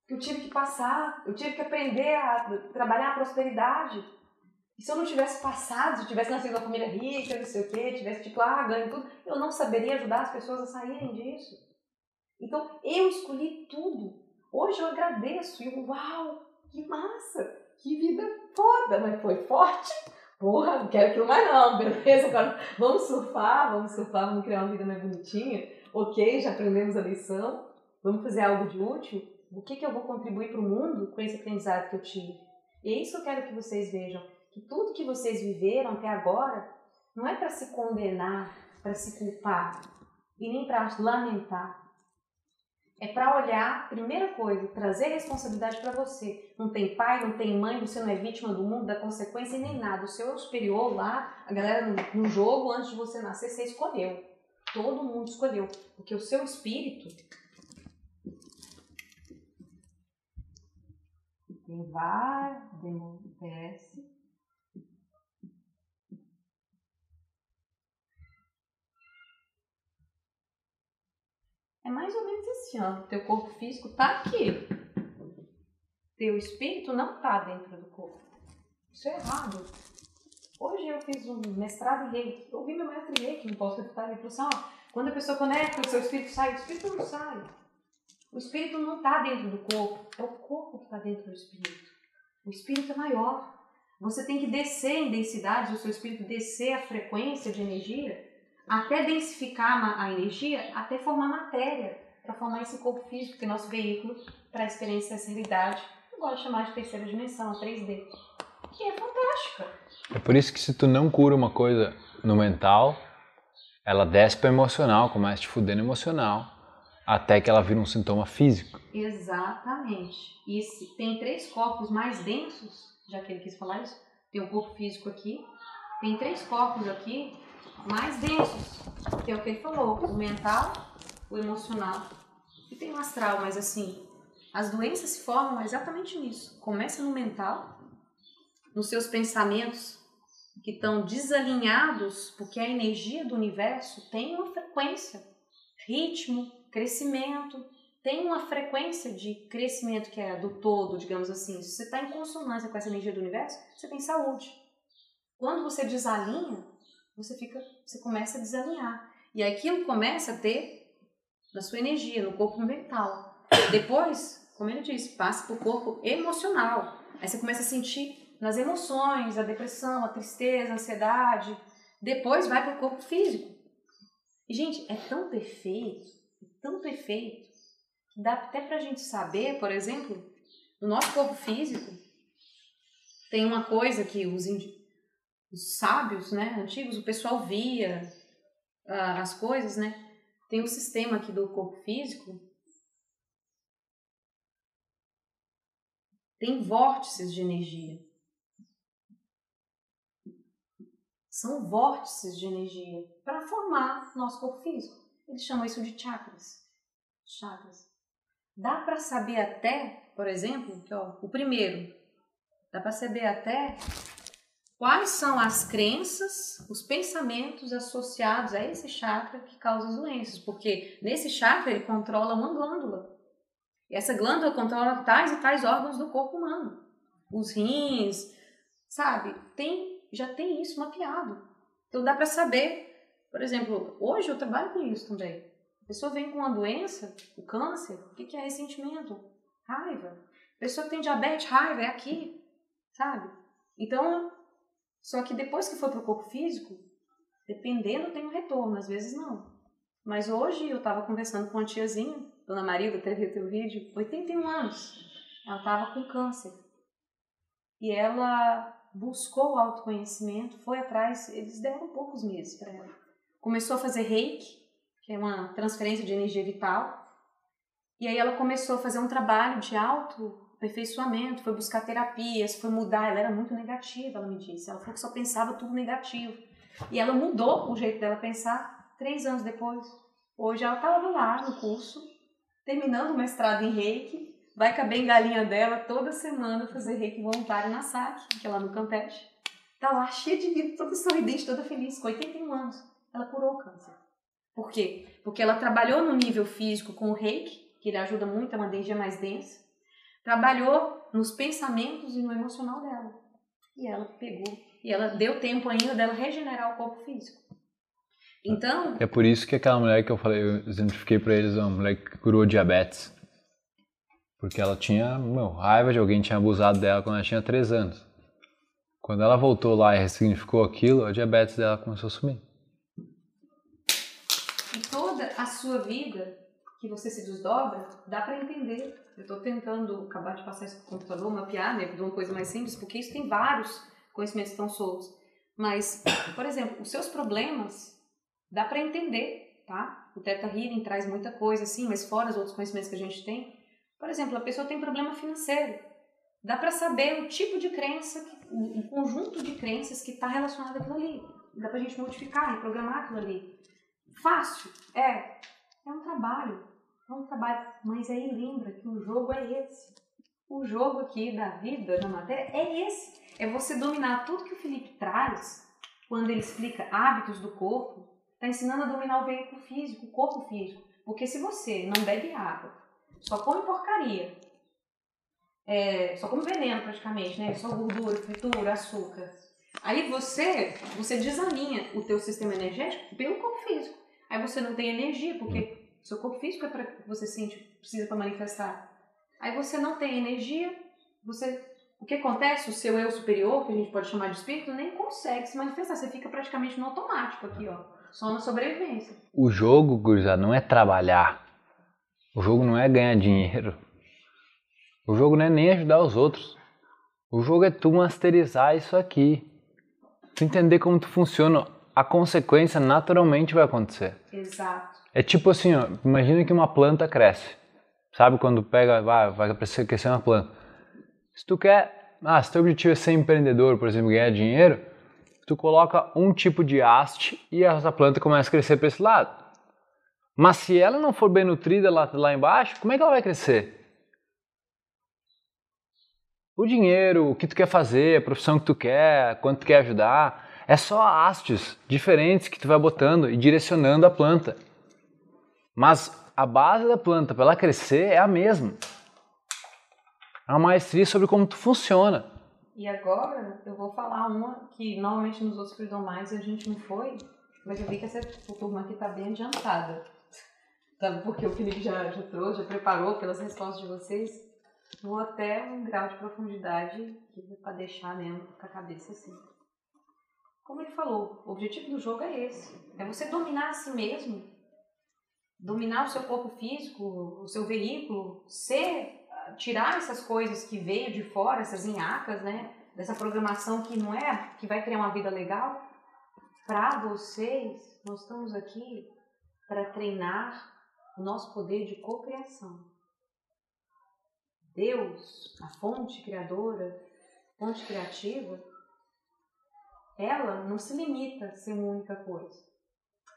que eu tive que passar, eu tive que aprender a trabalhar a prosperidade. E se eu não tivesse passado, se eu tivesse nascido numa família rica, não sei o quê, tivesse tipo, ah, ganho tudo, eu não saberia ajudar as pessoas a saírem disso. Então, eu escolhi tudo. Hoje eu agradeço e uau, que massa, que vida foda, mas foi forte. Porra, não quero aquilo mais não, beleza? Agora vamos surfar, vamos surfar, vamos criar uma vida mais bonitinha. Ok, já aprendemos a lição, vamos fazer algo de útil. O que, que eu vou contribuir para o mundo com esse aprendizado que eu tive? E é isso que eu quero que vocês vejam que tudo que vocês viveram até agora não é para se condenar, para se culpar e nem para lamentar. É para olhar, primeira coisa, trazer responsabilidade para você. Não tem pai, não tem mãe, você não é vítima do mundo, da consequência e nem nada. O seu é o superior lá, a galera no, no jogo, antes de você nascer, você escolheu. Todo mundo escolheu. Porque o seu espírito tem vários, desce. É mais ou menos assim, ó. Teu corpo físico tá aqui. Teu espírito não tá dentro do corpo. Isso é errado. Hoje eu fiz um mestrado em reiki. Eu ouvi meu mestre reiki, não posso refutar. Ele falou assim, ó, quando a pessoa conecta, o seu espírito sai. O espírito não sai. O espírito não está dentro do corpo. É o corpo que está dentro do espírito. O espírito é maior. Você tem que descer em densidade, o seu espírito descer a frequência de energia até densificar a energia, até formar matéria, para formar esse corpo físico, que é nosso veículo para a experiência dessa realidade. Eu gosto de chamar de terceira dimensão, a 3D. Que é fantástica. É por isso que se tu não cura uma coisa no mental, ela desce para emocional, começa te fuder no emocional, até que ela vira um sintoma físico. Exatamente. E se tem três corpos mais densos, já que ele quis falar isso, tem o corpo físico aqui, tem três corpos aqui mais densos, que é o que ele falou, o mental, o emocional e tem o astral, mas assim, as doenças se formam exatamente nisso. Começa no mental, nos seus pensamentos que estão desalinhados, porque a energia do universo tem uma frequência, ritmo, crescimento, tem uma frequência de crescimento que é do todo, digamos assim. Se você está em consonância com essa energia do universo, você tem saúde. Quando você desalinha, você fica, você começa a desalinhar. E aquilo começa a ter na sua energia, no corpo mental. Depois, como ele disse, passa para o corpo emocional. Aí você começa a sentir nas emoções, a depressão, a tristeza, a ansiedade. Depois vai para o corpo físico. E, gente, é tão perfeito, é tão perfeito, que dá até para a gente saber, por exemplo, no nosso corpo físico, tem uma coisa que os, os sábios, né, antigos, o pessoal via uh, as coisas, né? Tem um sistema aqui do corpo físico. Tem vórtices de energia. São vórtices de energia para formar nosso corpo físico. Eles chamam isso de chakras. Chakras. Dá para saber até, por exemplo, que, ó, o primeiro, dá para saber até Quais são as crenças, os pensamentos associados a esse chakra que causam as doenças? Porque nesse chakra ele controla uma glândula. E essa glândula controla tais e tais órgãos do corpo humano. Os rins, sabe? Tem, já tem isso mapeado. Então dá para saber. Por exemplo, hoje eu trabalho com isso também. A pessoa vem com uma doença, o câncer, o que é ressentimento? Raiva. A pessoa que tem diabetes, raiva, é aqui, sabe? Então, só que depois que for para o corpo físico, dependendo, tem um retorno, às vezes não. Mas hoje eu estava conversando com uma tiazinha, Dona Marilda, até viu teu vídeo, 81 anos. Ela estava com câncer. E ela buscou o autoconhecimento, foi atrás, eles deram poucos meses para ela. Começou a fazer reiki, que é uma transferência de energia vital. E aí ela começou a fazer um trabalho de auto aperfeiçoamento, foi buscar terapias, foi mudar. Ela era muito negativa, ela me disse. Ela falou que só pensava tudo negativo. E ela mudou o jeito dela pensar três anos depois. Hoje ela estava lá no curso, terminando o mestrado em reiki, vai com a bengalinha dela toda semana fazer reiki voluntário na SAC, que é lá no Campeche. Tá lá cheia de vida, toda sorridente, toda feliz, com 81 anos. Ela curou o câncer. Por quê? Porque ela trabalhou no nível físico com o reiki, que ele ajuda muito, é uma energia mais densa trabalhou nos pensamentos e no emocional dela. E ela pegou. E ela deu tempo ainda dela regenerar o corpo físico. Então. É por isso que aquela mulher que eu falei, eu exemplifiquei para eles, uma mulher que curou diabetes. Porque ela tinha meu, raiva de alguém tinha abusado dela quando ela tinha 3 anos. Quando ela voltou lá e ressignificou aquilo, a diabetes dela começou a sumir. E toda a sua vida que você se desdobra, dá para entender eu estou tentando acabar de passar isso para o computador, mapear, né, de uma coisa mais simples, porque isso tem vários conhecimentos tão soltos. Mas, por exemplo, os seus problemas dá para entender. tá? O Teta Healing traz muita coisa, assim, mas fora os outros conhecimentos que a gente tem. Por exemplo, a pessoa tem problema financeiro. Dá para saber o tipo de crença, o conjunto de crenças que está relacionado àquilo ali. Dá pra gente modificar, reprogramar aquilo ali. Fácil? É. É um trabalho. Um trabalho. Mas aí lembra que o jogo é esse. O jogo aqui da vida, da matéria, é esse. É você dominar tudo que o Felipe traz quando ele explica hábitos do corpo. Está ensinando a dominar o veículo físico, o corpo físico. Porque se você não bebe água, só come porcaria, é, só come veneno praticamente, né? Só gordura, fritura, açúcar. Aí você, você desalinha o teu sistema energético pelo corpo físico. Aí você não tem energia, porque seu corpo físico é para você sente, precisa para manifestar. Aí você não tem energia, você o que acontece? O seu eu superior, que a gente pode chamar de espírito, nem consegue se manifestar. Você fica praticamente no automático aqui, ó. Só na sobrevivência. O jogo, gurizada, não é trabalhar. O jogo não é ganhar dinheiro. O jogo não é nem ajudar os outros. O jogo é tu masterizar isso aqui. Tu entender como tu funciona. A consequência naturalmente vai acontecer. Exato. É tipo assim, ó, imagina que uma planta cresce. Sabe quando pega, vai, vai crescer uma planta. Se tu quer, ah, se teu objetivo é ser empreendedor, por exemplo, ganhar dinheiro, tu coloca um tipo de haste e essa planta começa a crescer para esse lado. Mas se ela não for bem nutrida lá, lá embaixo, como é que ela vai crescer? O dinheiro, o que tu quer fazer, a profissão que tu quer, quanto tu quer ajudar, é só hastes diferentes que tu vai botando e direcionando a planta. Mas a base da planta para ela crescer é a mesma. É uma maestria sobre como tu funciona. E agora eu vou falar uma que normalmente nos outros Freedom Mais a gente não foi, mas eu vi que essa turma aqui está bem adiantada. Sabe, porque o Felipe já, já trouxe, já preparou pelas respostas de vocês. Vou até um grau de profundidade para deixar mesmo com a cabeça assim. Como ele falou, o objetivo do jogo é esse: é você dominar a si mesmo, dominar o seu corpo físico, o seu veículo, ser tirar essas coisas que veio de fora, essas inhacas, né? Dessa programação que não é, que vai criar uma vida legal. Para vocês, nós estamos aqui para treinar o nosso poder de cocriação. Deus, a fonte criadora, fonte criativa, ela não se limita a ser uma única coisa.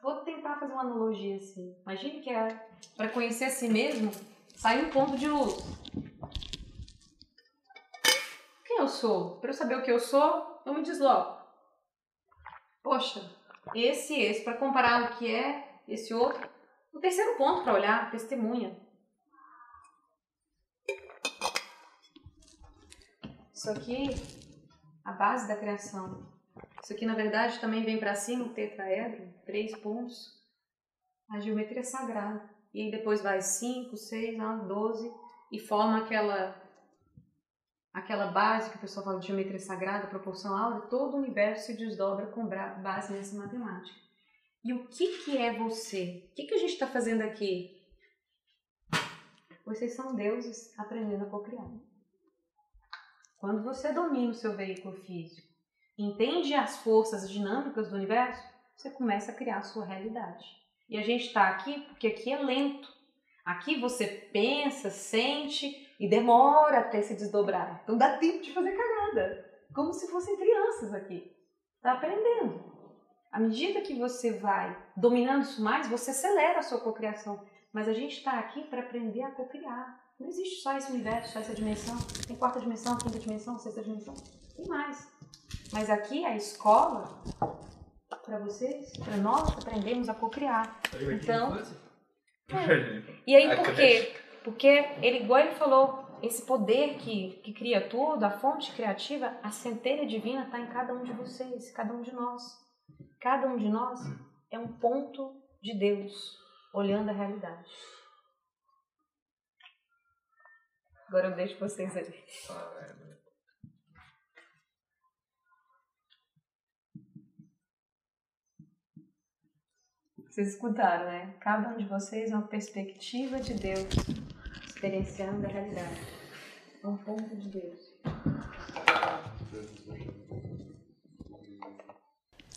Vou tentar fazer uma analogia assim. Imagine que é para conhecer a si mesmo, sai um ponto de luz. Quem eu sou? Para eu saber o que eu sou, eu me desloco. Poxa, esse e esse, para comparar o que é esse outro. O terceiro ponto para olhar, testemunha. Isso aqui, a base da criação. Isso aqui, na verdade, também vem para cima, o tetraedro, três pontos. A geometria sagrada. E aí depois vai 5, 6, 12 e forma aquela aquela base que o pessoal fala de geometria sagrada, proporção áurea, todo o universo se desdobra com base nessa matemática. E o que, que é você? O que, que a gente está fazendo aqui? Vocês são deuses aprendendo a cocriar. Quando você domina o seu veículo físico, entende as forças dinâmicas do universo, você começa a criar a sua realidade. E a gente está aqui porque aqui é lento. Aqui você pensa, sente e demora até se desdobrar. Então dá tempo de fazer cagada. Como se fossem crianças aqui. Está aprendendo. À medida que você vai dominando isso mais, você acelera a sua cocriação. Mas a gente está aqui para aprender a cocriar. Não existe só esse universo, só essa dimensão. Tem quarta dimensão, quinta dimensão, sexta dimensão. Tem mais. Mas aqui a escola para vocês, para nós aprendemos a cocriar. Então, é. e aí por quê? Porque ele, igual ele falou, esse poder que, que cria tudo, a fonte criativa, a centelha divina está em cada um de vocês, cada um de nós. Cada um de nós é um ponto de Deus olhando a realidade. Agora eu deixo vocês ali. Vocês escutaram, né? Cada um de vocês uma perspectiva de Deus, experienciando a realidade. Um ponto de Deus.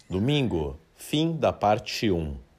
Domingo, fim da parte 1.